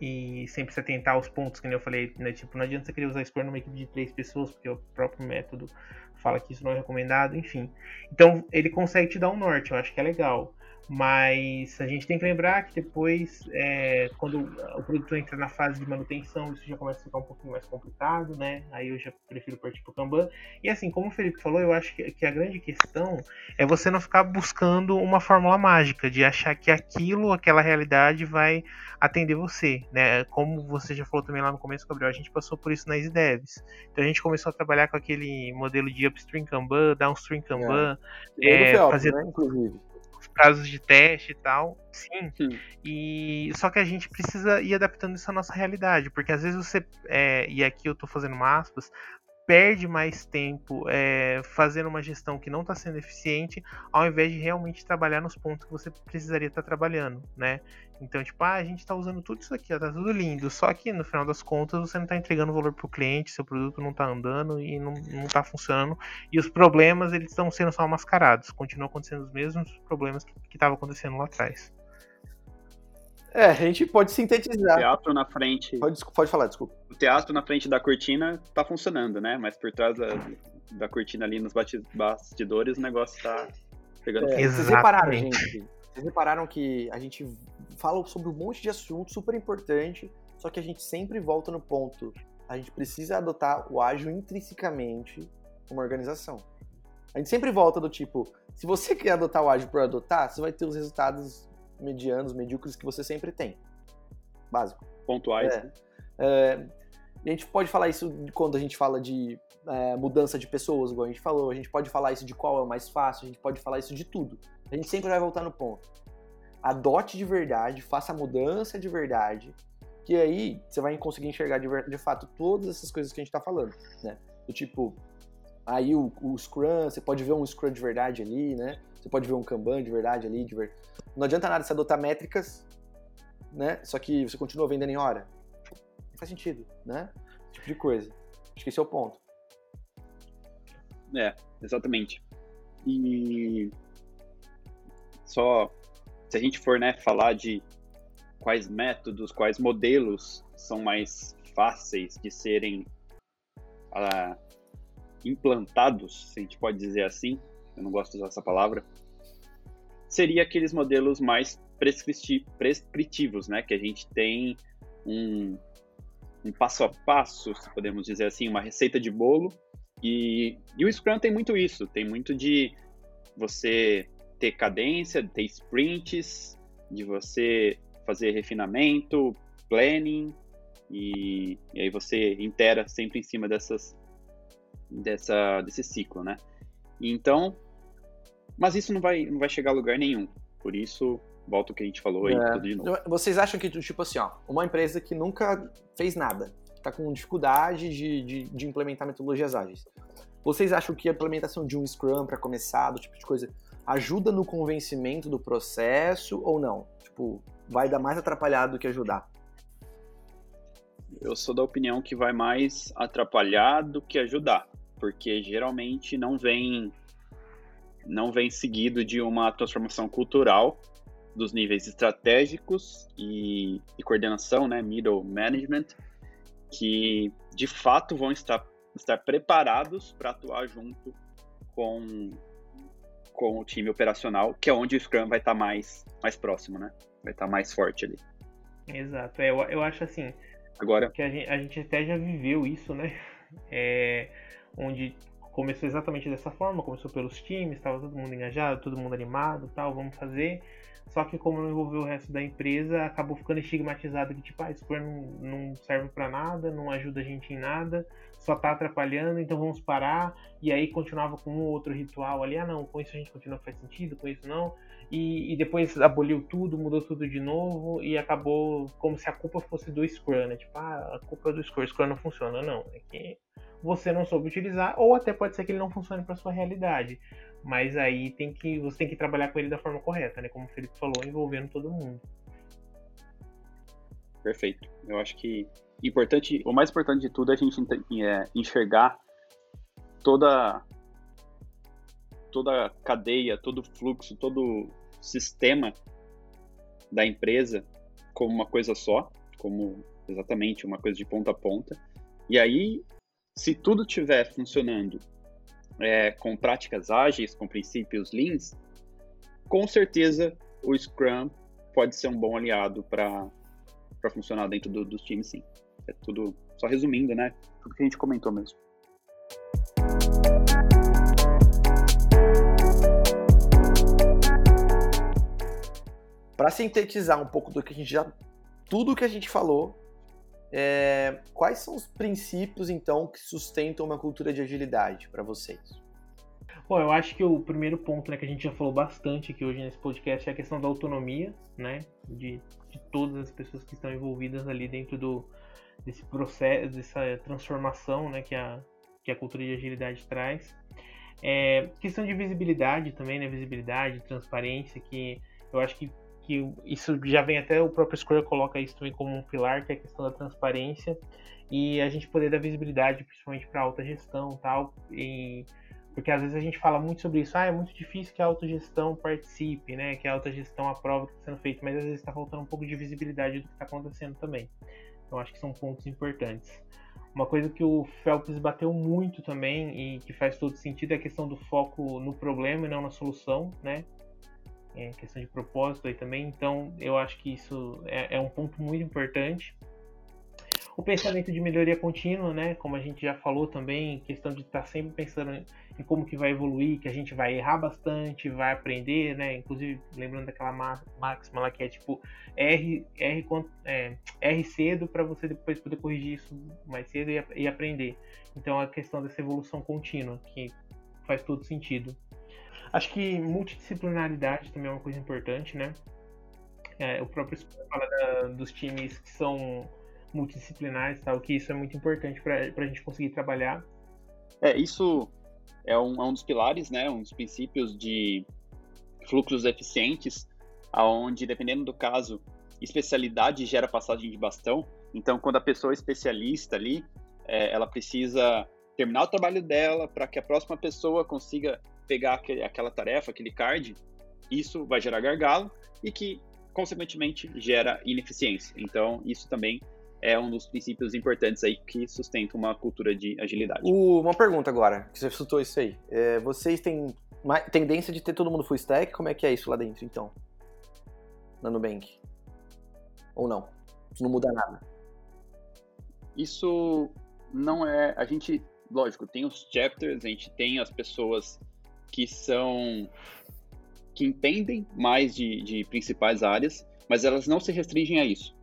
e sempre se atentar aos pontos que eu falei, né? Tipo, não adianta você querer usar Scrum numa equipe de três pessoas, porque o próprio método fala que isso não é recomendado, enfim. Então, ele consegue te dar um norte, eu acho que é legal. Mas a gente tem que lembrar que depois, é, quando o produto entra na fase de manutenção, isso já começa a ficar um pouquinho mais complicado, né? Aí eu já prefiro partir para o Kanban. E assim, como o Felipe falou, eu acho que, que, a grande questão é você não ficar buscando uma fórmula mágica, de achar que aquilo, aquela realidade vai atender você, né? Como você já falou também lá no começo, Gabriel, a gente passou por isso nas devs. Então a gente começou a trabalhar com aquele modelo de upstream Kanban, downstream Kanban, é. É, fazer... né, inclusive casos de teste e tal, sim. sim. E só que a gente precisa ir adaptando isso à nossa realidade, porque às vezes você é, e aqui eu estou fazendo aspas, perde mais tempo é, fazendo uma gestão que não está sendo eficiente, ao invés de realmente trabalhar nos pontos que você precisaria estar tá trabalhando, né? Então, tipo, ah, a gente está usando tudo isso aqui, ó, tá tudo lindo, só que no final das contas você não está entregando valor para o cliente, seu produto não está andando e não, não tá funcionando, e os problemas eles estão sendo só mascarados, continuam acontecendo os mesmos problemas que estavam acontecendo lá atrás. É, a gente pode sintetizar. O teatro na frente. Pode, pode falar, desculpa. O teatro na frente da cortina tá funcionando, né? Mas por trás da, da cortina ali nos bastidores o negócio tá pegando é, Vocês repararam, gente? Vocês repararam que a gente fala sobre um monte de assunto super importante, só que a gente sempre volta no ponto. A gente precisa adotar o ágil intrinsecamente uma organização. A gente sempre volta do tipo, se você quer adotar o ágil por adotar, você vai ter os resultados medianos, medíocres que você sempre tem. Básico. Pontuais. É. Né? É, a gente pode falar isso quando a gente fala de é, mudança de pessoas, igual a gente falou. A gente pode falar isso de qual é o mais fácil. A gente pode falar isso de tudo. A gente sempre vai voltar no ponto. Adote de verdade, faça a mudança de verdade, que aí você vai conseguir enxergar de, de fato todas essas coisas que a gente está falando, né? Do tipo, aí o, o, Scrum, você pode ver um Scrum de verdade ali, né? Você pode ver um Kanban de verdade ali. De ver... Não adianta nada você adotar métricas, né? Só que você continua vendendo em hora. Não faz sentido, né? Esse tipo de coisa. Acho que esse é o ponto. É, exatamente. E só se a gente for né, falar de quais métodos, quais modelos são mais fáceis de serem uh, implantados, se a gente pode dizer assim, eu não gosto de usar essa palavra, seria aqueles modelos mais prescritivos, né? Que a gente tem um, um passo a passo, se podemos dizer assim, uma receita de bolo. E, e o Scrum tem muito isso, tem muito de você ter cadência, ter sprints, de você fazer refinamento, planning, e, e aí você intera sempre em cima dessas, dessa, desse ciclo, né? então, mas isso não vai, não vai chegar a lugar nenhum. Por isso, volta o que a gente falou aí, é. tudo de novo. Vocês acham que, tipo assim, ó, uma empresa que nunca fez nada, está com dificuldade de, de, de, implementar metodologias ágeis. Vocês acham que a implementação de um Scrum para começar, do tipo de coisa, ajuda no convencimento do processo ou não? Tipo, vai dar mais atrapalhado do que ajudar? Eu sou da opinião que vai mais atrapalhar do que ajudar, porque geralmente não vem não vem seguido de uma transformação cultural dos níveis estratégicos e, e coordenação, né, middle management, que de fato vão estar, estar preparados para atuar junto com com o time operacional, que é onde o Scrum vai estar tá mais, mais próximo, né? Vai estar tá mais forte ali. Exato. É, eu, eu acho assim. Agora. Que a gente, a gente até já viveu isso, né? É, onde começou exatamente dessa forma, começou pelos times, estava todo mundo engajado, todo mundo animado, tal, vamos fazer. Só que como não envolveu o resto da empresa, acabou ficando estigmatizado que tipo, ah, Scrum não, não serve para nada, não ajuda a gente em nada, só tá atrapalhando, então vamos parar. E aí continuava com um ou outro ritual ali, ah não, com isso a gente continua faz sentido, com isso não. E, e, depois aboliu tudo, mudou tudo de novo e acabou como se a culpa fosse do Scrum, né? Tipo, ah, a culpa é do Scrum, Scrum não funciona, não. É que você não soube utilizar, ou até pode ser que ele não funcione para sua realidade. Mas aí tem que você tem que trabalhar com ele da forma correta, né? Como o Felipe falou, envolvendo todo mundo. Perfeito. Eu acho que importante, o mais importante de tudo é a gente é, enxergar toda toda a cadeia, todo o fluxo, todo o sistema da empresa como uma coisa só, como exatamente uma coisa de ponta a ponta. E aí se tudo estiver funcionando é, com práticas ágeis, com princípios leans, com certeza o Scrum pode ser um bom aliado para funcionar dentro do, dos times, sim. É tudo, só resumindo, né? Tudo que a gente comentou mesmo. Para sintetizar um pouco do que a gente já. Tudo que a gente falou, é, quais são os princípios, então, que sustentam uma cultura de agilidade para vocês? Bom, eu acho que o primeiro ponto né, que a gente já falou bastante aqui hoje nesse podcast é a questão da autonomia, né? De, de todas as pessoas que estão envolvidas ali dentro do, desse processo, dessa transformação né, que, a, que a cultura de agilidade traz. É, questão de visibilidade também, né? Visibilidade, transparência, que eu acho que que isso já vem até o próprio Square coloca isso também como um pilar, que é a questão da transparência e a gente poder dar visibilidade, principalmente para alta gestão tal, e Porque às vezes a gente fala muito sobre isso, ah, é muito difícil que a autogestão participe, né? Que a autogestão aprove o que está sendo feito, mas às vezes está faltando um pouco de visibilidade do que está acontecendo também. Então acho que são pontos importantes. Uma coisa que o Phelps bateu muito também e que faz todo sentido é a questão do foco no problema e não na solução, né? É questão de propósito aí também. Então eu acho que isso é, é um ponto muito importante o pensamento de melhoria contínua, né? Como a gente já falou também, questão de estar sempre pensando em como que vai evoluir, que a gente vai errar bastante, vai aprender, né? Inclusive, lembrando daquela máxima lá que é tipo R, R, é, R cedo para você depois poder corrigir isso mais cedo e, e aprender. Então, a questão dessa evolução contínua, que faz todo sentido. Acho que multidisciplinaridade também é uma coisa importante, né? É, o próprio fala da, dos times que são multidisciplinares, tal, que isso é muito importante para a gente conseguir trabalhar. É, isso é um, é um dos pilares, né, um dos princípios de fluxos eficientes, aonde dependendo do caso, especialidade gera passagem de bastão. Então, quando a pessoa é especialista ali, é, ela precisa terminar o trabalho dela para que a próxima pessoa consiga pegar aquele, aquela tarefa, aquele card. Isso vai gerar gargalo e que, consequentemente, gera ineficiência. Então, isso também é um dos princípios importantes aí que sustenta uma cultura de agilidade. uma pergunta agora, que você citou isso aí. É, vocês têm tendência de ter todo mundo full stack? Como é que é isso lá dentro, então? Na Nubank? Ou não? Isso não muda nada? Isso não é... A gente, lógico, tem os chapters, a gente tem as pessoas que são... que entendem mais de, de principais áreas, mas elas não se restringem a isso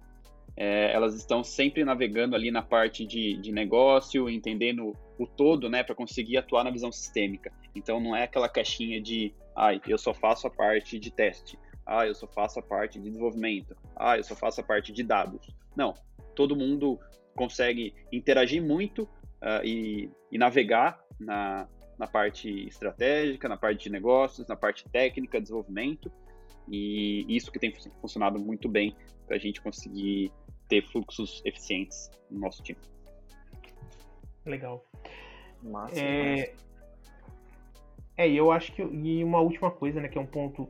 é, elas estão sempre navegando ali na parte de, de negócio, entendendo o todo, né, para conseguir atuar na visão sistêmica. Então não é aquela caixinha de, ai, eu só faço a parte de teste, ah, eu só faço a parte de desenvolvimento, ah, eu só faço a parte de dados. Não, todo mundo consegue interagir muito uh, e, e, navegar na, na parte estratégica, na parte de negócios, na parte técnica, desenvolvimento, e isso que tem funcionado muito bem para a gente conseguir ter fluxos eficientes no nosso time. Legal. Massa, é... é, e eu acho que. E uma última coisa, né, que é um ponto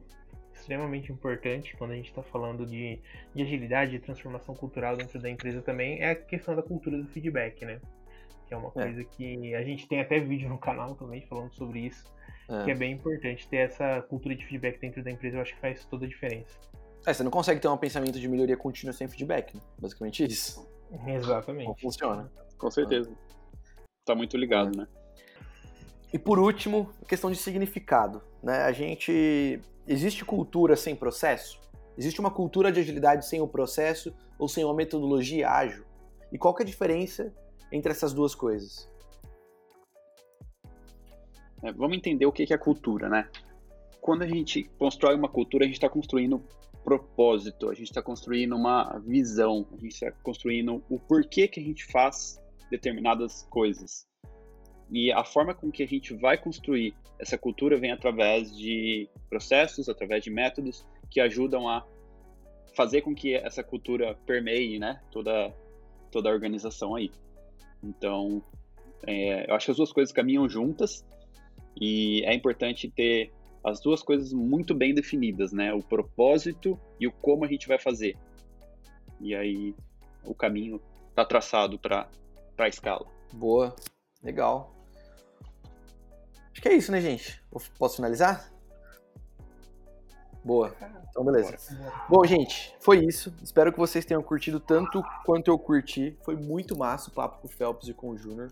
extremamente importante quando a gente está falando de, de agilidade, de transformação cultural dentro da empresa também, é a questão da cultura do feedback, né? Que é uma é. coisa que a gente tem até vídeo no canal também falando sobre isso, é. que é bem importante ter essa cultura de feedback dentro da empresa, eu acho que faz toda a diferença. É, você não consegue ter um pensamento de melhoria contínua sem feedback, né? Basicamente isso. Exatamente. Não funciona. Com certeza. Tá muito ligado, é. né? E por último, questão de significado. Né? A gente. Existe cultura sem processo? Existe uma cultura de agilidade sem o processo ou sem uma metodologia ágil? E qual que é a diferença entre essas duas coisas? É, vamos entender o que é cultura, né? Quando a gente constrói uma cultura, a gente está construindo propósito, a gente está construindo uma visão, a gente está construindo o porquê que a gente faz determinadas coisas. E a forma com que a gente vai construir essa cultura vem através de processos, através de métodos que ajudam a fazer com que essa cultura permeie né, toda, toda a organização aí. Então, é, eu acho que as duas coisas caminham juntas e é importante ter as duas coisas muito bem definidas, né? O propósito e o como a gente vai fazer. E aí o caminho está traçado para a escala. Boa, legal. Acho que é isso, né, gente? Posso finalizar? Boa. Então, beleza. Bom, gente, foi isso. Espero que vocês tenham curtido tanto quanto eu curti. Foi muito massa o papo com o Phelps e com o Júnior.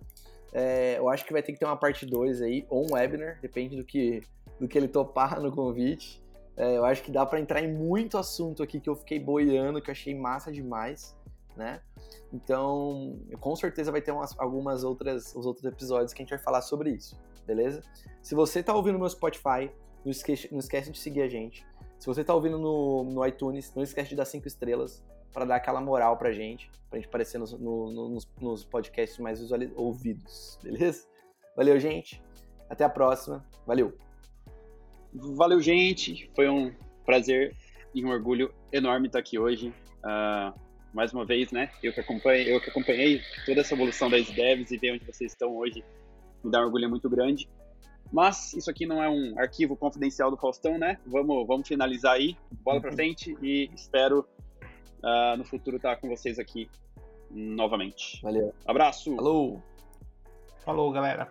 É, eu acho que vai ter que ter uma parte 2 aí, ou um webinar, depende do que do que ele topar no convite. É, eu acho que dá para entrar em muito assunto aqui que eu fiquei boiando, que eu achei massa demais, né? Então, com certeza vai ter umas, algumas outras os outros episódios que a gente vai falar sobre isso, beleza? Se você tá ouvindo no Spotify, não esquece, não esquece de seguir a gente. Se você tá ouvindo no, no iTunes, não esquece de dar cinco estrelas para dar aquela moral pra gente, pra gente aparecer nos, no, nos, nos podcasts mais ouvidos, beleza? Valeu, gente. Até a próxima. Valeu! Valeu, gente. Foi um prazer e um orgulho enorme estar aqui hoje. Uh, mais uma vez, né? Eu que, acompanhei, eu que acompanhei toda essa evolução das devs e ver onde vocês estão hoje me dá um orgulho muito grande. Mas isso aqui não é um arquivo confidencial do Faustão, né? Vamos, vamos finalizar aí, bola para frente e espero uh, no futuro estar com vocês aqui novamente. Valeu. Abraço. Falou. Falou, galera.